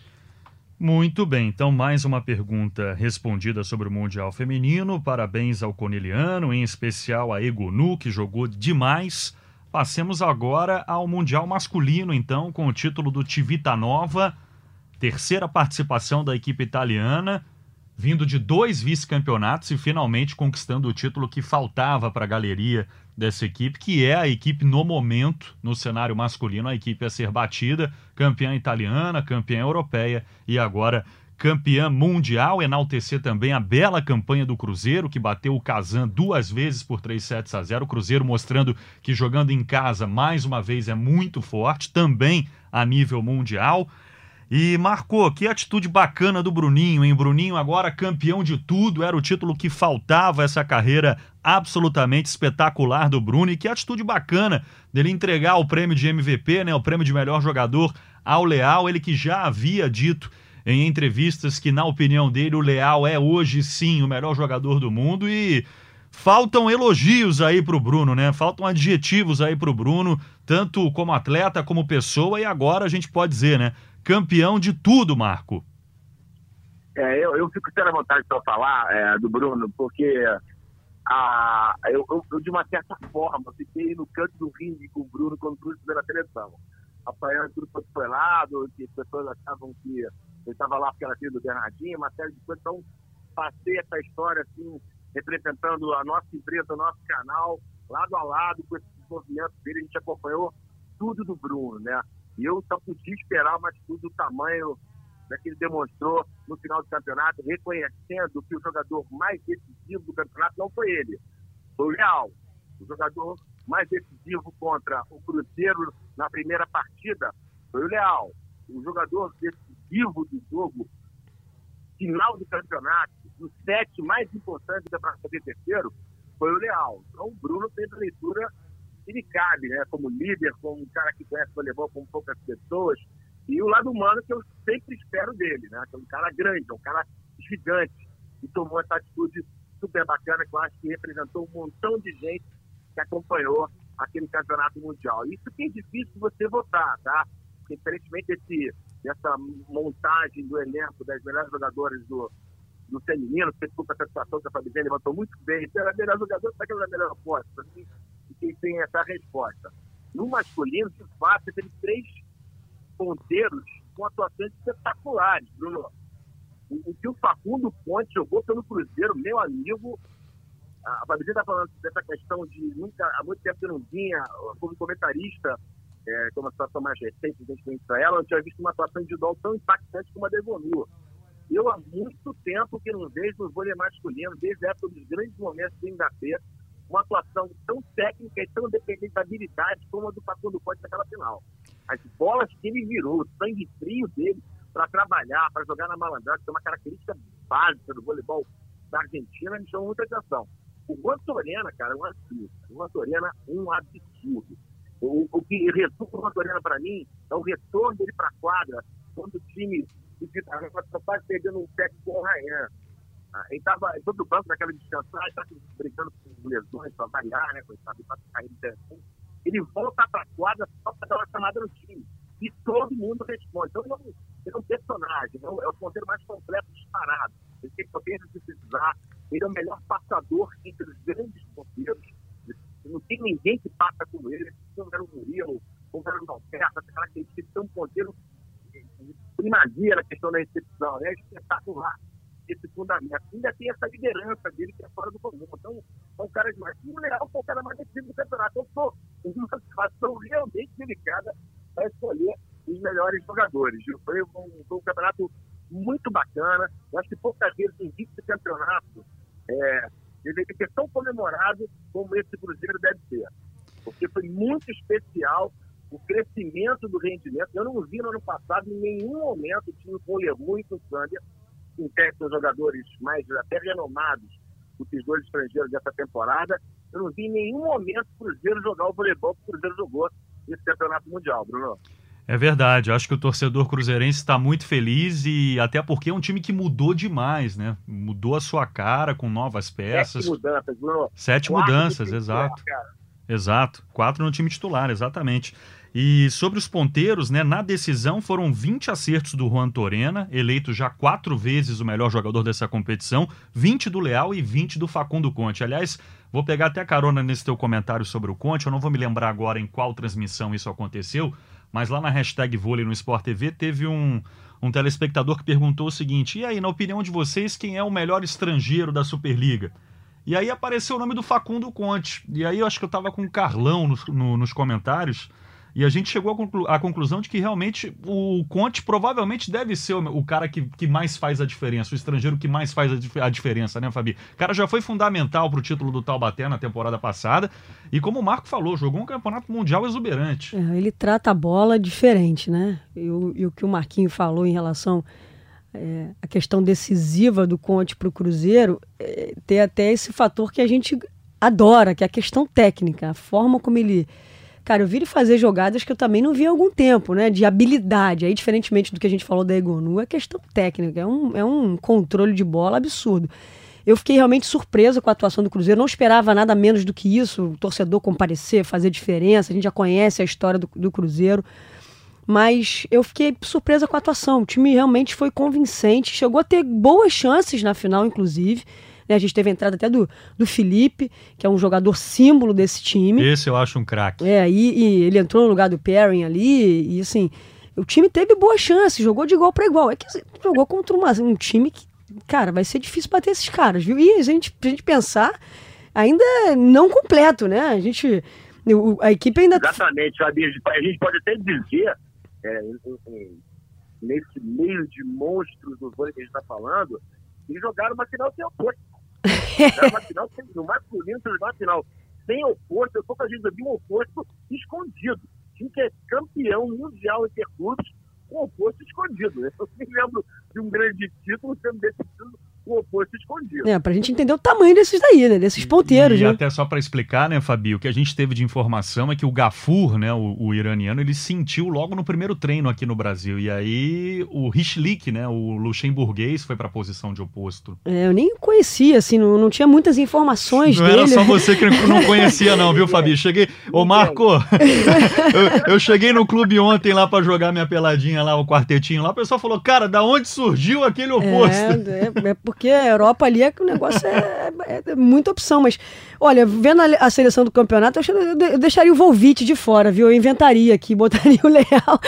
Muito bem, então mais uma pergunta respondida sobre o Mundial Feminino. Parabéns ao Coniliano, em especial a Egonu, que jogou demais. Passemos agora ao Mundial Masculino, então, com o título do Nova, terceira participação da equipe italiana, vindo de dois vice-campeonatos e finalmente conquistando o título que faltava para a galeria dessa equipe, que é a equipe no momento, no cenário masculino, a equipe a ser batida, campeã italiana, campeã europeia e agora campeã mundial, enaltecer também a bela campanha do Cruzeiro, que bateu o Kazan duas vezes por 3 sets a 0. O Cruzeiro mostrando que jogando em casa, mais uma vez, é muito forte, também a nível mundial. E marcou, que atitude bacana do Bruninho, hein? Bruninho agora campeão de tudo, era o título que faltava essa carreira absolutamente espetacular do Bruno. E que atitude bacana dele entregar o prêmio de MVP, né? O prêmio de melhor jogador ao Leal, ele que já havia dito em entrevistas que, na opinião dele, o Leal é hoje sim o melhor jogador do mundo e faltam elogios aí pro Bruno, né? Faltam adjetivos aí pro Bruno, tanto como atleta como pessoa, e agora a gente pode dizer, né? Campeão de tudo, Marco. É, eu, eu fico tendo vontade de falar é, do Bruno, porque a, eu, eu, de uma certa forma, fiquei no canto do ringue com o Bruno quando o Bruno esteve na televisão. Apanhando tudo quanto foi lado, que as pessoas achavam que ele estava lá porque era filho do Bernardinho, uma série de coisas. Então, passei essa história assim, representando a nossa empresa, o nosso canal, lado a lado, com esse movimento dele. A gente acompanhou tudo do Bruno, né? E eu só podia esperar uma atitude do tamanho né, que ele demonstrou no final do campeonato, reconhecendo que o jogador mais decisivo do campeonato não foi ele, foi o Real. O jogador mais decisivo contra o Cruzeiro na primeira partida foi o Leal. O jogador decisivo do jogo, final do campeonato, no sete mais importante da fazer terceiro, foi o Leal. Então o Bruno fez a leitura ele cabe, né? Como líder, como um cara que conhece o voleibol como poucas pessoas. E o lado humano que eu sempre espero dele, né? Que é um cara grande, é um cara gigante. E tomou essa atitude super bacana que eu acho que representou um montão de gente que acompanhou aquele campeonato mundial. Isso que é difícil você votar, tá? Porque, infelizmente, esse, essa montagem do elenco das melhores jogadoras do, do feminino, que desculpa essa situação que a Fabizinha levantou muito bem, era a melhor jogadora, será que ela é a melhor aposta? Assim, quem tem essa resposta. No masculino, de fato, teve três ponteiros com atuações espetaculares, Bruno. O, o que o Facundo Ponte jogou pelo Cruzeiro, meu amigo, a Fabrício está falando dessa questão de nunca, há muito tempo que não vinha, como comentarista, é, que é uma situação mais recente, tem para ela, eu tinha visto uma atuação individual tão impactante como a Evonur. Eu há muito tempo que não vejo no vôlei masculino, desde época dos grandes momentos do Inglaterra, uma atuação tão técnica e tão dependente da habilidade como a do Facundo Ponte naquela final. As bolas que ele virou, o sangue frio dele para trabalhar, para jogar na malandragem, que é uma característica básica do voleibol da Argentina, me chamou muita atenção. O Juan Torena, cara, é um absurdo. O Juan Torena, um absurdo. O, o que resulta o Juan Torena para mim é o retorno dele para a quadra quando o time está quase perdendo um pé com o Ryan ele estava todo o banco daquela descansar, está brincando com lesões para variar, né? Coitado, está caindo assim. Ele volta para a quadra só para dar uma chamada no time. E todo mundo responde. Então, ele é um personagem, é o ponteiro mais completo disparado. Ele tem potência se precisar. Ele é o melhor passador entre os grandes ponteiros. Não tem ninguém que passa como ele. Como era o Murilo, como era o Alberto, essa característica de ser um ponteiro primazia na questão da recepção. Né? É espetacular esse fundamento. Ainda tem essa liderança dele que é fora do comum. Então, são caras demais. E o Leal foi o cara mais decisivo do campeonato. Então, em uma situação realmente delicada para escolher os melhores jogadores. Foi um, foi um campeonato muito bacana. Eu acho que poucas vezes em vice-campeonato é, deveria ser tão comemorado como esse Cruzeiro deve ser. Porque foi muito especial o crescimento do rendimento. Eu não vi no ano passado, em nenhum momento, o time com o e com o Sâmbia são jogadores mais até renomados do que os dois estrangeiros dessa temporada. Eu não vi em nenhum momento o Cruzeiro jogar o voleibol que o Cruzeiro jogou nesse campeonato mundial, Bruno. É verdade, acho que o torcedor cruzeirense está muito feliz e até porque é um time que mudou demais, né? Mudou a sua cara com novas peças. Sete mudanças, Bruno. Sete Quatro mudanças, exato. Exato. Quatro no time titular, exatamente. E sobre os ponteiros, né, na decisão foram 20 acertos do Juan Torena, eleito já quatro vezes o melhor jogador dessa competição, 20 do Leal e 20 do Facundo Conte. Aliás, vou pegar até carona nesse teu comentário sobre o Conte, eu não vou me lembrar agora em qual transmissão isso aconteceu, mas lá na hashtag vôlei no Sport TV teve um, um telespectador que perguntou o seguinte: e aí, na opinião de vocês, quem é o melhor estrangeiro da Superliga? E aí apareceu o nome do Facundo Conte. E aí eu acho que eu tava com o Carlão no, no, nos comentários. E a gente chegou à, conclu à conclusão de que realmente o Conte provavelmente deve ser o, o cara que, que, mais faz a diferença, o estrangeiro que mais faz a, dif a diferença, né, Fabi? O cara já foi fundamental para o título do Taubaté na temporada passada. E como o Marco falou, jogou um campeonato mundial exuberante. É, ele trata a bola diferente, né? E o, e o que o Marquinho falou em relação é, à questão decisiva do Conte para o Cruzeiro, é, tem até esse fator que a gente adora, que é a questão técnica, a forma como ele Cara, eu vi ele fazer jogadas que eu também não vi há algum tempo, né? De habilidade. Aí, diferentemente do que a gente falou da Egonu, é questão técnica, é um, é um controle de bola absurdo. Eu fiquei realmente surpresa com a atuação do Cruzeiro, não esperava nada menos do que isso, o torcedor comparecer, fazer diferença, a gente já conhece a história do, do Cruzeiro. Mas eu fiquei surpresa com a atuação. O time realmente foi convincente, chegou a ter boas chances na final, inclusive. Né? A gente teve a entrada até do, do Felipe, que é um jogador símbolo desse time. Esse eu acho um craque. É, e, e, ele entrou no lugar do Perrin ali, e assim, o time teve boa chance, jogou de igual para igual. É que assim, jogou contra uma, um time que, cara, vai ser difícil bater esses caras, viu? E a gente, a gente pensar, ainda não completo, né? A gente. A equipe ainda. Exatamente, A gente pode até dizer, é, nesse meio de monstros do vôlei que a gente está falando, que jogaram uma final sem oposto. Era uma final no masculino, uma final sem oposto, eu com a gente de um oposto escondido. Time que é campeão mundial interclubes com oposto escondido. Eu me lembro de um grande título sendo decidido o oposto escondido. É, pra gente entender o tamanho desses daí, né? Desses ponteiros, e, né? até só para explicar, né, Fabi, o que a gente teve de informação é que o Gafur, né, o, o, iraniano, ele sentiu logo no primeiro treino aqui no Brasil. E aí o Richlik, né, o luxemburguês, foi pra posição de oposto. É, eu nem conhecia, assim, não, não tinha muitas informações não dele. Não era só você que não conhecia não, viu, Fabi? Cheguei... Ô, Marco, eu, eu, cheguei no clube ontem lá para jogar minha peladinha lá, o quartetinho lá, o pessoal falou, cara, da onde surgiu aquele oposto? É, é, é porque a Europa ali é que o negócio é, é, é, muita opção. Mas, olha, vendo a, a seleção do campeonato, eu, eu, deixaria o Volvite de fora, viu? Eu inventaria aqui, botaria o Leal.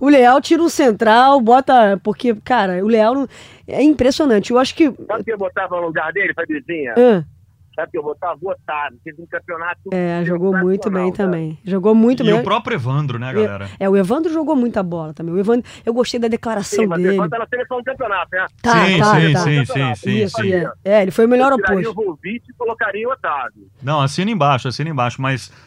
O Leal tira um central, bota. Porque, cara, o Leal é impressionante. Eu acho que. Sabe que eu botava no lugar dele, Fabizinha? Ah. Sabe que eu botava Otávio, fez um campeonato. É, jogou muito bem também. Jogou muito e bem. E o próprio Evandro, né, galera? É, o Evandro jogou muita bola também. O Evandro, eu gostei da declaração sim, mas dele. O Evandro tá na seleção do campeonato, né? Tá, sim, tá, sim, tá. sim, sim, sim, Isso, sim. É. é, ele foi o melhor oposto. Eu o Volvite e colocaria o Otávio. Não, assina embaixo, assina embaixo, mas é,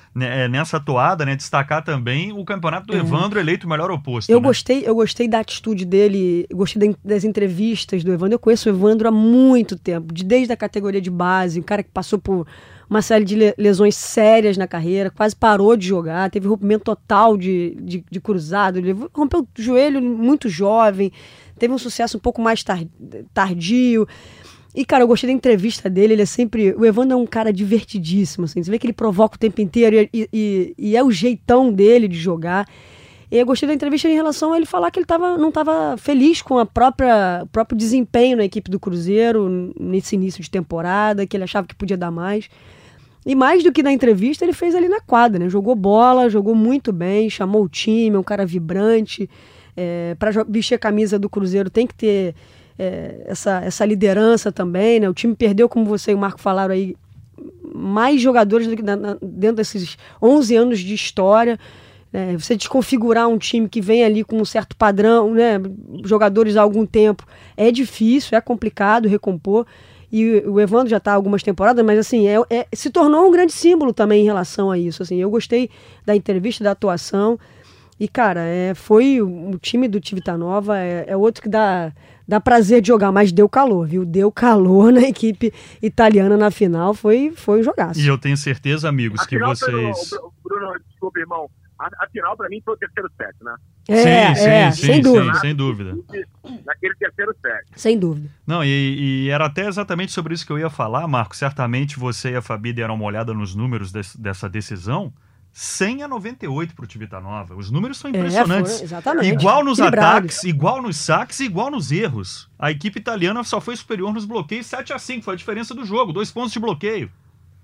nessa toada, né, destacar também o campeonato do é. Evandro eleito o melhor oposto. Eu né? gostei, eu gostei da atitude dele, gostei das entrevistas do Evandro. Eu conheço o Evandro há muito tempo, desde a categoria de base, um cara que passou por uma série de lesões sérias na carreira, quase parou de jogar, teve rompimento total de, de, de cruzado, ele rompeu o joelho muito jovem, teve um sucesso um pouco mais tardio. E, cara, eu gostei da entrevista dele, ele é sempre. O Evandro é um cara divertidíssimo, assim. Você vê que ele provoca o tempo inteiro e, e, e é o jeitão dele de jogar. E eu gostei da entrevista em relação a ele falar que ele tava, não estava feliz com a própria, o próprio desempenho na equipe do Cruzeiro nesse início de temporada, que ele achava que podia dar mais. E mais do que na entrevista, ele fez ali na quadra, né? Jogou bola, jogou muito bem, chamou o time, é um cara vibrante. É, para vestir a camisa do Cruzeiro tem que ter é, essa, essa liderança também, né? O time perdeu, como você e o Marco falaram aí, mais jogadores do que na, na, dentro desses 11 anos de história. É, você desconfigurar um time que vem ali com um certo padrão, né? Jogadores há algum tempo, é difícil, é complicado recompor. E o Evandro já está algumas temporadas, mas assim, é, é, se tornou um grande símbolo também em relação a isso. Assim, eu gostei da entrevista, da atuação. E, cara, é, foi o, o time do Tivitanova, é, é outro que dá, dá prazer de jogar, mas deu calor, viu? Deu calor na equipe italiana na final, foi, foi um jogaço. E eu tenho certeza, amigos, a que vocês. Bruno, Bruno, desculpa, irmão. A, a final, para mim, foi o terceiro set, né? É, sim, é, sim, sem sim, dúvida. Sim, sem dúvida. Naquele terceiro set. Sem dúvida. Não, e, e, era até exatamente sobre isso que eu ia falar, Marco. Certamente você e a Fabi deram uma olhada nos números desse, dessa decisão. 100 a 98 para o Tivitanova. Os números são impressionantes. É, foi, exatamente. Igual nos ataques, igual nos saques, igual nos erros. A equipe italiana só foi superior nos bloqueios 7 a 5 foi a diferença do jogo, dois pontos de bloqueio.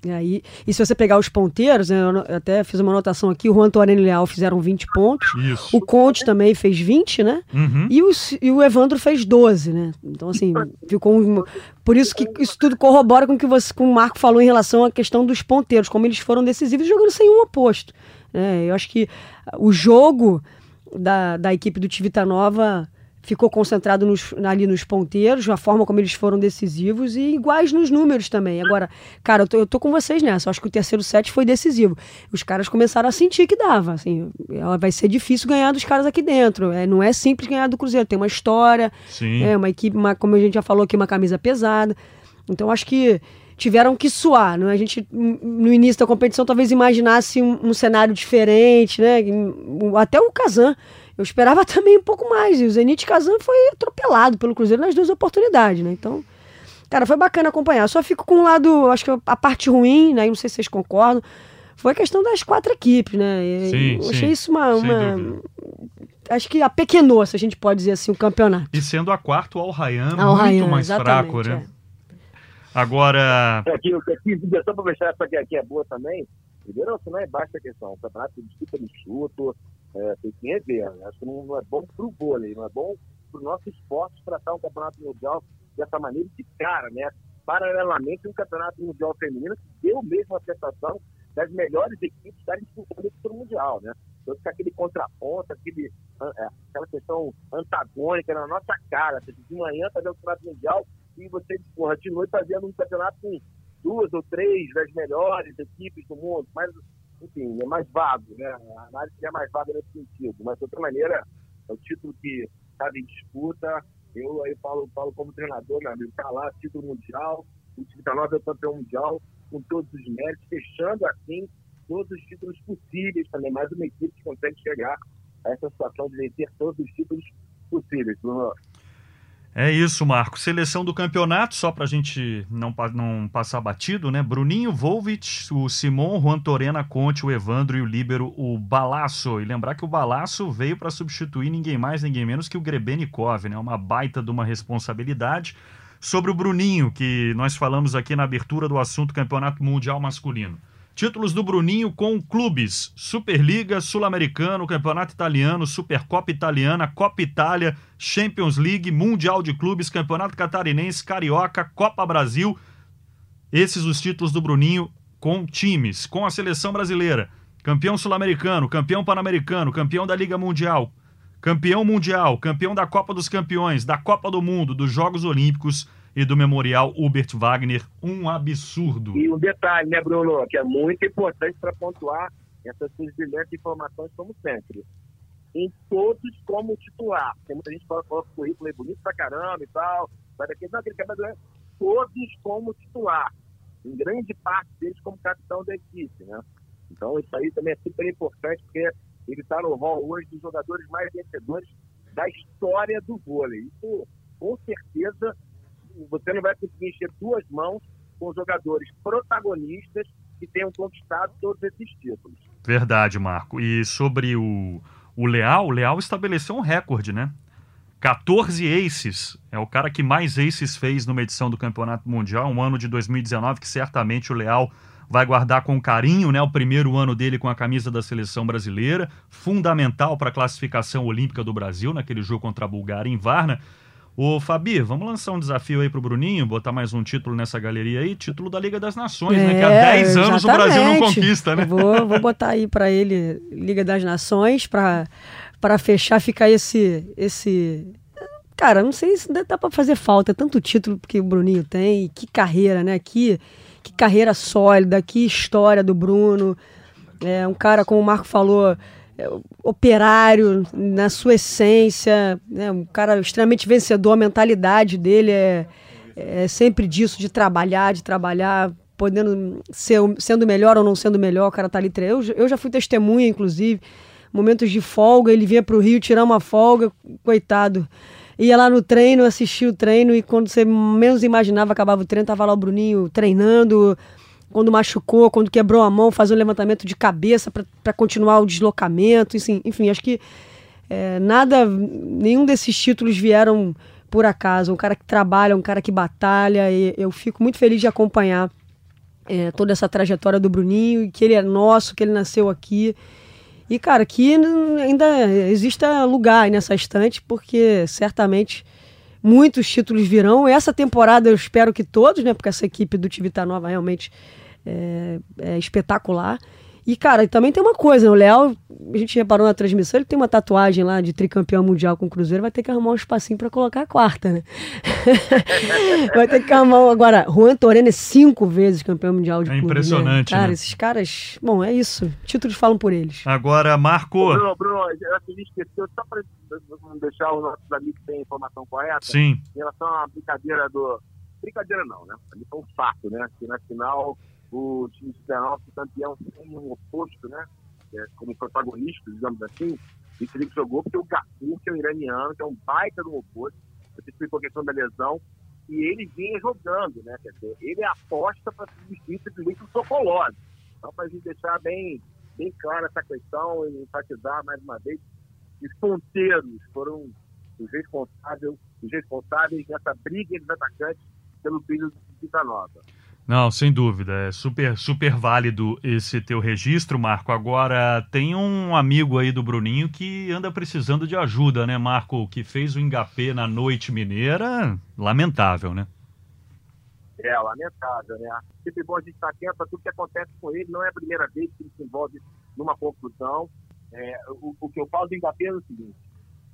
E, aí, e se você pegar os ponteiros, né, eu até fiz uma anotação aqui, o Juan Torres e o Leal fizeram 20 pontos. Isso. O Conte também fez 20, né? Uhum. E, o, e o Evandro fez 12, né? Então, assim, ficou um, Por isso que isso tudo corrobora com o que você, com o Marco falou em relação à questão dos ponteiros, como eles foram decisivos jogando sem um oposto. Né? Eu acho que o jogo da, da equipe do Tivita Nova ficou concentrado nos, ali nos ponteiros, a forma como eles foram decisivos e iguais nos números também. Agora, cara, eu tô, eu tô com vocês nessa. Eu acho que o terceiro set foi decisivo. Os caras começaram a sentir que dava. Assim, vai ser difícil ganhar dos caras aqui dentro. É, não é simples ganhar do Cruzeiro. Tem uma história, Sim. é uma equipe, uma, como a gente já falou aqui, uma camisa pesada. Então, acho que tiveram que suar. Né? A gente, no início da competição, talvez imaginasse um, um cenário diferente, né? Até o Kazan eu esperava também um pouco mais. E o Zenit Kazan foi atropelado pelo Cruzeiro nas duas oportunidades, né? Então, cara, foi bacana acompanhar. Só fico com um lado, acho que a parte ruim, né? Não sei se vocês concordam. Foi a questão das quatro equipes, né? Sim, eu sim, achei isso uma. uma acho que apequenou, se a gente pode dizer assim, o campeonato. E sendo a quarta, o Al Rayyan Al muito mais fraco, né? É. Agora. É, aqui, aqui, só para fechar essa aqui, aqui é boa também. Primeiro, não é baixa a questão. O campeonato disputa de chuto, é, tem que rever. Né? Acho que não é bom para o vôlei, não é bom para o nosso esporte tratar um campeonato mundial dessa maneira de cara, né? Paralelamente, um campeonato mundial feminino que deu mesmo a sensação das melhores equipes estarem disputando o mundial, né? Então fica aquele contraponto, aquele, é, aquela questão antagônica na nossa cara. De manhã fazer o campeonato mundial e você, porra, de noite fazendo um campeonato com duas ou três das melhores equipes do mundo. Mas enfim, é mais vago, né? A análise é mais vaga nesse sentido. Mas, de outra maneira, é o título que estava em disputa. Eu aí falo, falo como treinador, meu amigo, está lá, título mundial, o time nova é campeão mundial, com todos os méritos, fechando assim todos os títulos possíveis também. Mais uma equipe que consegue chegar a essa situação de vencer todos os títulos possíveis. Bruno. É isso, Marco. Seleção do campeonato, só para a gente não, não passar batido, né? Bruninho, Volvich, o Simon, Juan Torena, Conte, o Evandro e o Líbero, o Balaço. E lembrar que o Balaço veio para substituir ninguém mais, ninguém menos que o Grebenikov, né? Uma baita de uma responsabilidade. Sobre o Bruninho, que nós falamos aqui na abertura do assunto Campeonato Mundial Masculino. Títulos do Bruninho com clubes: Superliga, Sul-Americano, Campeonato Italiano, Supercopa Italiana, Copa Itália, Champions League, Mundial de Clubes, Campeonato Catarinense, Carioca, Copa Brasil. Esses os títulos do Bruninho com times, com a seleção brasileira. Campeão sul-americano, campeão pan-americano, campeão da Liga Mundial, campeão mundial, campeão da Copa dos Campeões, da Copa do Mundo, dos Jogos Olímpicos e do Memorial Hubert Wagner. Um absurdo. E um detalhe, né, Bruno, que é muito importante para pontuar essas brilhantes informações, como sempre. Em todos como titular. Tem muita gente que fala que o currículo é bonito pra caramba e tal, mas aqui não, aquele cabelo é todos como titular. Em grande parte deles como capitão da equipe, né? Então isso aí também é super importante, porque ele está no rol hoje dos jogadores mais vencedores da história do vôlei. Isso, com certeza, você não vai conseguir encher duas mãos com jogadores protagonistas que tenham conquistado todos esses títulos. Verdade, Marco. E sobre o, o Leal, o Leal estabeleceu um recorde, né? 14 aces. É o cara que mais aces fez numa edição do Campeonato Mundial, um ano de 2019 que certamente o Leal vai guardar com carinho, né? O primeiro ano dele com a camisa da seleção brasileira, fundamental para a classificação olímpica do Brasil naquele jogo contra a Bulgária em Varna. Ô, Fabi, vamos lançar um desafio aí pro Bruninho, botar mais um título nessa galeria aí, título da Liga das Nações, é, né? Que há 10 anos exatamente. o Brasil não conquista, né? Eu vou, vou botar aí para ele Liga das Nações para para fechar ficar esse esse cara, não sei se dá para fazer falta, é tanto título que o Bruninho tem, que carreira, né? Que que carreira sólida, que história do Bruno. É um cara como o Marco falou, é, operário na sua essência, né, um cara extremamente vencedor, a mentalidade dele é, é sempre disso, de trabalhar, de trabalhar, podendo ser sendo melhor ou não sendo melhor, o cara tá ali. Eu, eu já fui testemunha, inclusive, momentos de folga, ele vinha pro Rio tirar uma folga, coitado. Ia lá no treino, assistia o treino e quando você menos imaginava, acabava o treino, tava lá o Bruninho treinando, quando machucou, quando quebrou a mão, fazer um levantamento de cabeça para continuar o deslocamento, enfim, enfim acho que é, nada, nenhum desses títulos vieram por acaso. Um cara que trabalha, um cara que batalha, e eu fico muito feliz de acompanhar é, toda essa trajetória do Bruninho, que ele é nosso, que ele nasceu aqui. E, cara, que ainda exista lugar nessa estante, porque certamente muitos títulos virão. Essa temporada eu espero que todos, né? Porque essa equipe do Tivita Nova realmente é, é espetacular. E, cara, também tem uma coisa, o Léo, a gente reparou na transmissão, ele tem uma tatuagem lá de tricampeão mundial com o Cruzeiro, vai ter que arrumar um espacinho para colocar a quarta, né? vai ter que arrumar. Agora, Juan Toreno é cinco vezes campeão mundial de É clube, impressionante, Né? Cara, né? esses caras. Bom, é isso. Títulos falam por eles. Agora, Marco. Bruno, Bruno, eu acho que a gente esqueceu, só para não deixar os nossos amigos terem a informação correta, Sim, em relação à brincadeira do. Brincadeira não, né? Ali foi um fato, né? Que na final o time de Penal foi campeão sem um oposto, né? É, como protagonista, digamos assim. E Felipe jogou porque o Gaku, que é um iraniano, que é um baita do oposto, você explicou a questão da lesão, e ele vinha jogando, né? Quer dizer, ele aposta para substituir simplesmente o Sokolov. Então, para a gente deixar bem, bem clara essa questão e enfatizar mais uma vez os ponteiros foram os responsáveis, os responsáveis nessa briga entre os atacantes pelo filho de Vita Nova. Não, sem dúvida. É super, super válido esse teu registro, Marco. Agora, tem um amigo aí do Bruninho que anda precisando de ajuda, né, Marco? Que fez o engapê na noite mineira. Lamentável, né? É, lamentável, né? Sempre bom a gente estar atento a tudo que acontece com ele. Não é a primeira vez que ele se envolve numa confusão. É, o, o que eu falo do Mbappé é o seguinte.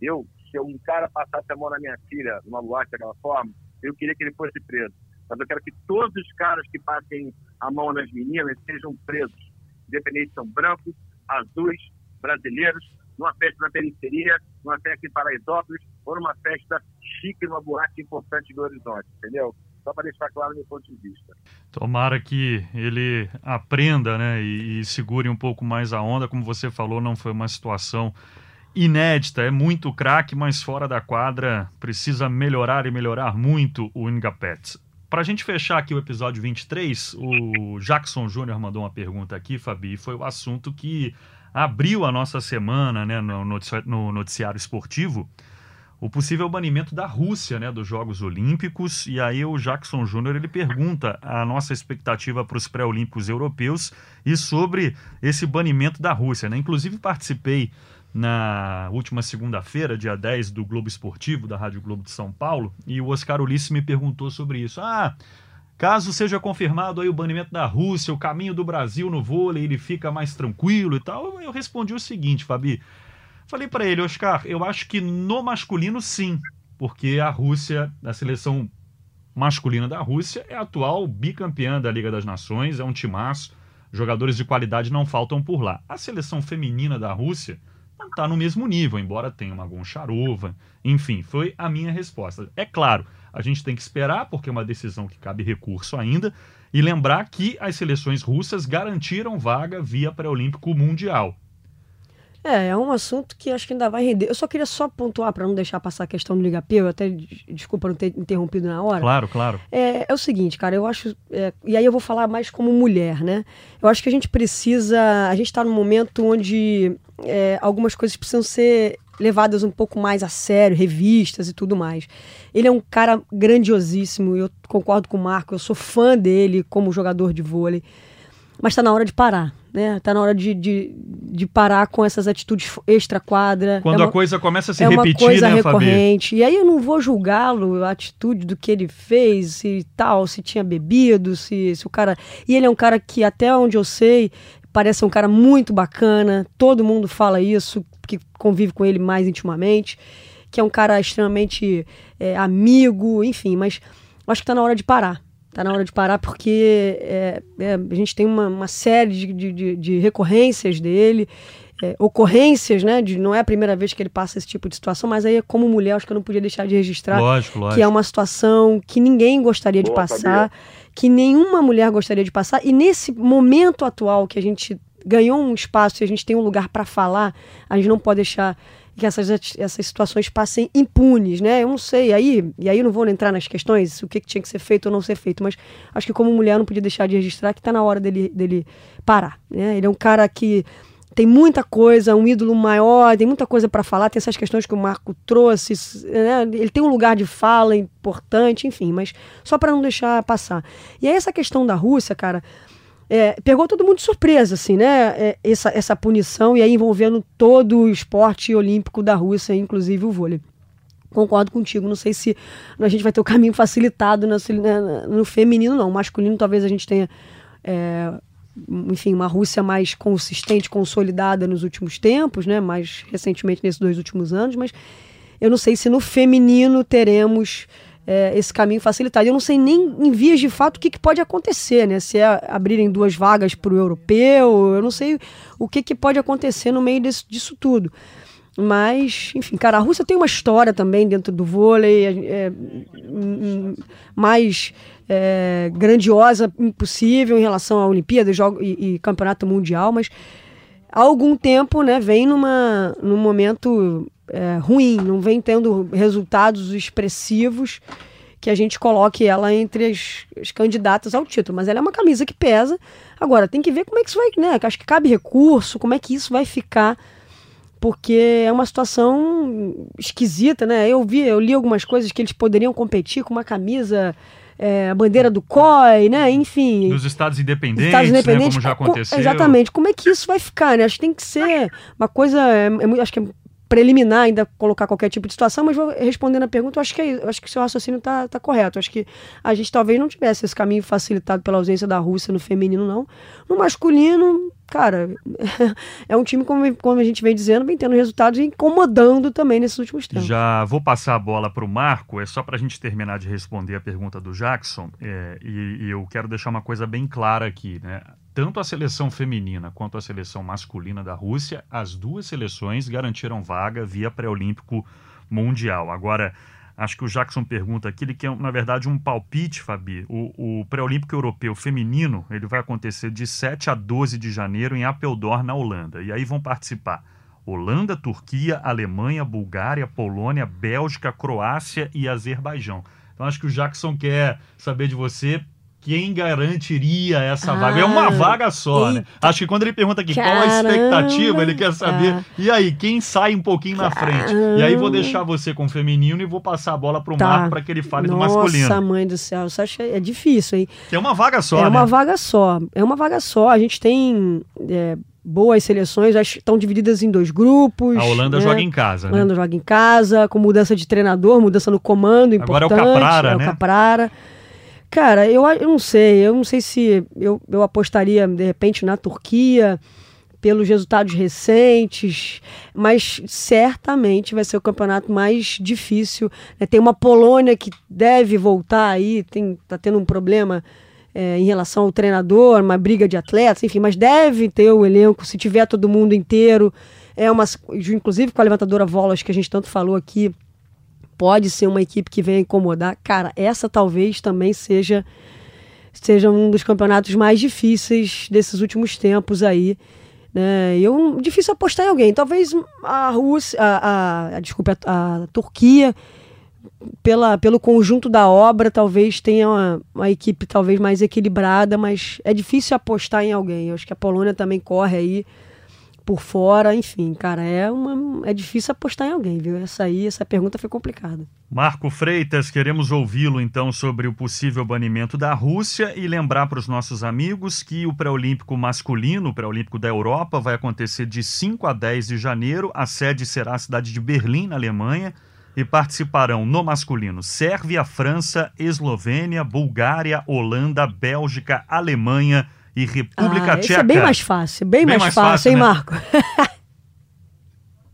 Eu, se um cara passasse a mão na minha filha numa boate daquela forma, eu queria que ele fosse preso. Mas eu quero que todos os caras que passem a mão nas meninas sejam presos. Independente se são brancos, azuis, brasileiros, numa festa na periferia, numa festa em Paraisópolis ou numa festa chique numa boate importante do Horizonte, entendeu? Só para deixar claro meu ponto de vista. Tomara que ele aprenda, né, e, e segure um pouco mais a onda. Como você falou, não foi uma situação inédita. É muito craque, mas fora da quadra precisa melhorar e melhorar muito o Ingapet. Para a gente fechar aqui o episódio 23, o Jackson Júnior mandou uma pergunta aqui, Fabi, foi o assunto que abriu a nossa semana né, no, notici- no noticiário esportivo o possível banimento da Rússia, né, dos Jogos Olímpicos. E aí o Jackson Júnior ele pergunta a nossa expectativa para os pré-olímpicos europeus e sobre esse banimento da Rússia, né? Inclusive participei na última segunda-feira, dia 10, do Globo Esportivo, da Rádio Globo de São Paulo, e o Oscar Ulisses me perguntou sobre isso. Ah, caso seja confirmado aí o banimento da Rússia, o caminho do Brasil no vôlei, ele fica mais tranquilo e tal. Eu respondi o seguinte, Fabi, Falei para ele, Oscar, eu acho que no masculino sim, porque a Rússia, a seleção masculina da Rússia, é a atual bicampeã da Liga das Nações, é um timaço, jogadores de qualidade não faltam por lá. A seleção feminina da Rússia está no mesmo nível, embora tenha uma Goncharova, enfim, foi a minha resposta. É claro, a gente tem que esperar, porque é uma decisão que cabe recurso ainda, e lembrar que as seleções russas garantiram vaga via pré-olímpico mundial. É, é um assunto que acho que ainda vai render. Eu só queria só pontuar, para não deixar passar a questão do Liga P, eu até des- desculpa não ter interrompido na hora. Claro, claro. É, é o seguinte, cara, eu acho. é, e aí eu vou falar mais como mulher, né? Eu acho que a gente precisa. A gente está num momento onde é, algumas coisas precisam ser levadas um pouco mais a sério, revistas e tudo mais. Ele é um cara grandiosíssimo, eu concordo com o Marco, eu sou fã dele como jogador de vôlei. Mas está na hora de parar, né? Tá na hora de, de, de parar com essas atitudes extra-quadra. Quando É a uma- coisa começa a se é uma repetir, coisa né, Fabi? recorrente. E aí eu não vou julgá-lo, a atitude do que ele fez, se tal, se tinha bebido, se, se o cara. E ele é um cara que, até onde eu sei, parece um cara muito bacana. Todo mundo fala isso, que convive com ele mais intimamente. Que é um cara extremamente é, amigo, enfim, mas acho que tá na hora de parar. Tá na hora de parar porque é, é, a gente tem uma, uma série de, de- de, de recorrências dele, é, ocorrências, né? De, não é a primeira vez que ele passa esse tipo de situação, mas aí, como mulher, acho que eu não podia deixar de registrar Lógico, lógico. que é uma situação que ninguém gostaria de Boa, passar, que nenhuma mulher gostaria de passar. E nesse momento atual que a gente ganhou um espaço e a gente tem um lugar para falar, a gente não pode deixar que essas, essas situações passem impunes, né? Eu não sei, aí, e aí não vou entrar nas questões, o que, que tinha que ser feito ou não ser feito, mas acho que como mulher não podia deixar de registrar que está na hora dele, dele parar, né? Ele é um cara que tem muita coisa, um ídolo maior, tem muita coisa para falar, tem essas questões que o Marco trouxe, né? ele tem um lugar de fala importante, enfim, mas só para não deixar passar. E aí essa questão da Rússia, cara, é, pegou todo mundo de surpresa, assim, né? É, essa, essa punição, e aí envolvendo todo o esporte olímpico da Rússia, inclusive o vôlei. Concordo contigo, não sei se a gente vai ter o caminho facilitado no, no feminino, não. O masculino talvez a gente tenha é, enfim, uma Rússia mais consistente, consolidada nos últimos tempos, né? Mais recentemente nesses dois últimos anos, mas eu não sei se no feminino teremos é, esse caminho facilitado. Eu não sei nem em vias de fato o que, que pode acontecer, né? Se é abrirem duas vagas para o europeu, eu não sei o que, que pode acontecer no meio desse, disso tudo. Mas, enfim, cara, a Rússia tem uma história também dentro do vôlei é, é, mais é, grandiosa impossível em relação à Olimpíada jogo, e, e, Campeonato Mundial, mas há algum tempo né, vem numa, num momento é, ruim, não vem tendo resultados expressivos que a gente coloque ela entre as, as, candidatas ao título. Mas ela é uma camisa que pesa. Agora, tem que ver como é que isso vai, né? Acho que cabe recurso, como é que isso vai ficar porque é uma situação esquisita, né? Eu vi, eu li algumas coisas que eles poderiam competir com uma camisa é, a bandeira do COI, né? Enfim. Dos estados independentes, estados independentes né? como já aconteceu. exatamente. Como é que isso vai ficar, né? Acho que tem que ser uma coisa. É, é, acho que é preliminar ainda colocar qualquer tipo de situação, mas vou respondendo a pergunta, eu acho que é, acho que o seu raciocínio está tá correto. acho que a gente talvez não tivesse esse caminho facilitado pela ausência da Rússia no feminino, não. No masculino, cara, é um time, como, como a gente vem dizendo, vem tendo resultados e incomodando também nesses últimos tempos. Já vou passar a bola para o Marco, é só para a gente terminar de responder a pergunta do Jackson, é, e, e eu quero deixar uma coisa bem clara aqui, né? Tanto a seleção feminina quanto a seleção masculina da Rússia, as duas seleções garantiram vaga via pré-olímpico mundial. Agora, acho que o Jackson pergunta aqui, ele quer, na verdade, um palpite, Fabi. O, o pré-olímpico europeu feminino, ele vai acontecer de 7 a 12 de janeiro em Apeldoorn, na Holanda. E aí vão participar Holanda, Turquia, Alemanha, Bulgária, Polônia, Bélgica, Croácia e Azerbaijão. Então acho que o Jackson quer saber de você quem garantiria essa ah, vaga? É uma vaga só, eita. né? Acho que quando ele pergunta aqui Caramba. qual a expectativa, ele quer saber. Ah. E aí, quem sai um pouquinho na frente? E aí vou deixar você com o feminino e vou passar a bola pro tá. Marco para que ele fale Nossa, do masculino. Nossa, mãe do céu, você acha é difícil, hein? É uma vaga só, É né? uma vaga só. É uma vaga só. A gente tem é, boas seleções, estão divididas em dois grupos. A Holanda né? joga em casa, né? A Holanda joga em casa, com mudança de treinador, mudança no comando, importante. Agora é o Caprara, é né? o Caprara. Cara, eu, eu não sei. Eu não sei se eu, eu apostaria, de repente, na Turquia pelos resultados recentes, mas certamente vai ser o campeonato mais difícil. Né? Tem uma Polônia que deve voltar aí, tem, tá tendo um problema é, em relação ao treinador, uma briga de atletas, enfim, mas deve ter o elenco, se tiver todo mundo inteiro. É uma, inclusive com a levantadora Volas, que a gente tanto falou aqui, pode ser uma equipe que venha incomodar. Cara, essa talvez também seja seja um dos campeonatos mais difíceis desses últimos tempos aí. Né? Eu difícil apostar em alguém. Talvez a Rússia, a, a, a a, a, Turquia pela, pelo conjunto da obra talvez tenha uma, uma, equipe talvez mais equilibrada, mas é difícil apostar em alguém. Eu acho que a Polônia também corre aí por fora, enfim, cara, é uma é difícil apostar em alguém, viu? Essa aí, essa pergunta foi complicada. Marco Freitas, queremos ouvi-lo então sobre o possível banimento da Rússia e lembrar para os nossos amigos que o pré-olímpico masculino, o pré-olímpico da Europa, vai acontecer de 5 a 10 de janeiro. A sede será a cidade de Berlim, na Alemanha, e participarão no masculino Sérvia, França, Eslovênia, Bulgária, Holanda, Bélgica, Alemanha e República ah, Tcheca. Isso é bem mais fácil, bem, bem mais, mais, fácil, fácil hein, né? Marco?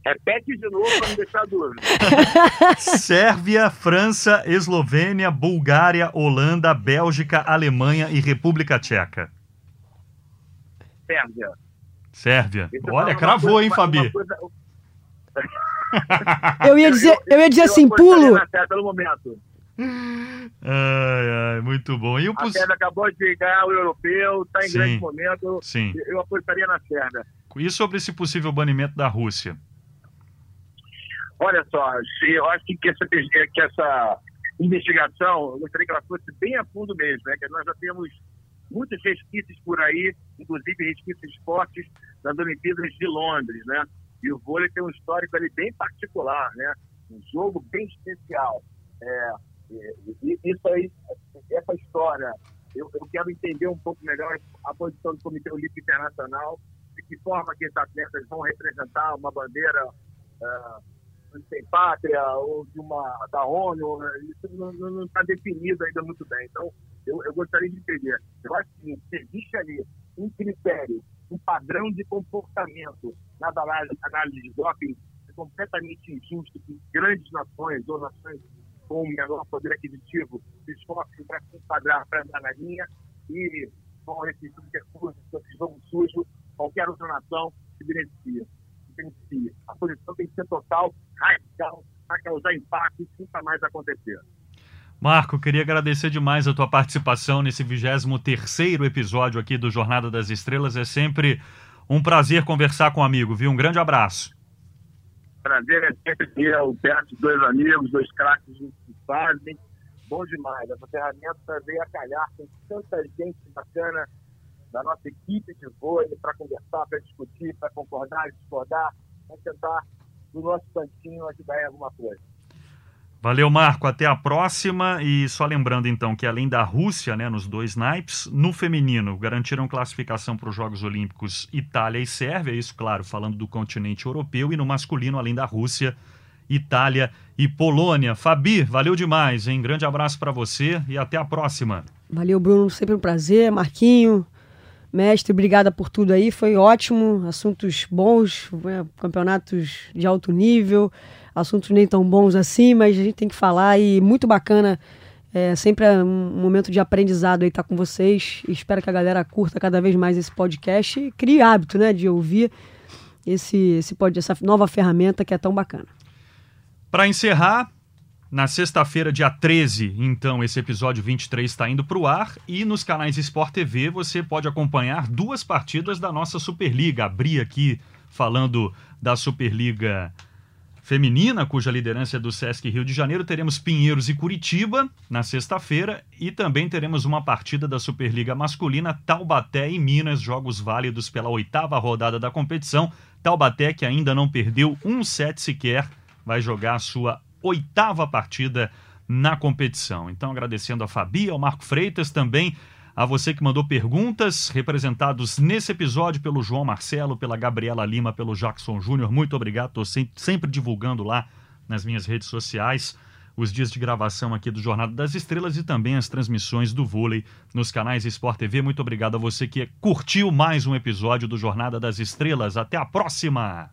Repete de novo para não deixar dúvida. Sérvia, França, Eslovênia, Bulgária, Holanda, Bélgica, Alemanha e República Tcheca. Sérvia. Sérvia. Olha, cravou, coisa, hein, Fabi? Coisa... eu ia dizer, eu, eu ia dizer assim, pulo. Pelo momento. Ai, ai, muito bom. E o A Sérvia acabou de ganhar o europeu, está em Sim. grande momento. Sim. Eu apostaria na Sérvia. E sobre esse possível banimento da Rússia? Olha só, eu acho que essa, que essa investigação, eu gostaria que ela fosse bem a fundo mesmo, né? que nós já temos muitos resquícios por aí, inclusive resquícios fortes das Olimpíadas de Londres, né? E o vôlei tem um histórico ali bem particular, né? Um jogo bem especial. É, isso aí, essa história, eu, eu, quero entender um pouco melhor a posição do Comitê Olímpico Internacional, de que forma que esses atletas vão representar uma bandeira uh, sem pátria ou de uma da ONU, isso não está definido ainda muito bem. Então, eu, eu, gostaria de entender. Eu acho que existe ali um critério, um padrão de comportamento na análise de doping completamente injusto que grandes nações ou nações com menor poder aquisitivo se esforcem para se enquadrar para andar na linha e com esse subterfúgio, esse jogo sujo, qualquer outra nação se beneficia. Se beneficia. A posição tem que ser total, radical, para causar impacto e nunca mais acontecer. Marco, queria agradecer demais a tua participação nesse 23º episódio aqui do Jornada das Estrelas. É sempre um prazer conversar com um amigo, viu? Um grande abraço. Prazer é sempre meu, perto de dois amigos, dois craques que fazem. Bom demais. Essa ferramenta veio a calhar com tanta gente bacana da nossa equipe de vôlei para conversar, para discutir, para concordar, discordar, para tentar, no nosso cantinho, ajudar em alguma coisa. Valeu, Marco. Até a próxima. E só lembrando, então, que além da Rússia, né, nos dois naipes, no feminino garantiram classificação para os Jogos Olímpicos Itália e Sérvia, isso, claro, falando do continente europeu, e no masculino, além da Rússia, Itália e Polônia. Fabi, valeu demais, hein? Grande abraço para você e até a próxima. Valeu, Bruno. Sempre um prazer. Marquinho, mestre, obrigada por tudo aí. Foi ótimo. Assuntos bons, né, campeonatos de alto nível assuntos nem tão bons assim, mas a gente tem que falar e muito bacana. É sempre é um momento de aprendizado aí estar tá com vocês. Espero que a galera curta cada vez mais esse podcast e crie hábito, né, de ouvir esse, esse pod, essa nova ferramenta que é tão bacana. Para encerrar, na sexta-feira, dia 13, então, esse episódio 23 está indo para o ar e nos canais Sport TV você pode acompanhar duas partidas da nossa Superliga. Abri aqui falando da Superliga feminina, cuja liderança é do Sesc Rio de Janeiro, teremos Pinheiros e Curitiba na sexta-feira e também teremos uma partida da Superliga Masculina, Taubaté e Minas, jogos válidos pela oitava rodada da competição. Taubaté, que ainda não perdeu um set sequer, vai jogar a sua oitava partida na competição. Então, agradecendo a Fabi, ao Marco Freitas também a você que mandou perguntas, representados nesse episódio pelo João Marcelo, pela Gabriela Lima, pelo Jackson Júnior. Muito obrigado, estou sempre divulgando lá nas minhas redes sociais os dias de gravação aqui do Jornada das Estrelas e também as transmissões do vôlei nos canais Sport TV. Muito obrigado a você que curtiu mais um episódio do Jornada das Estrelas. Até a próxima!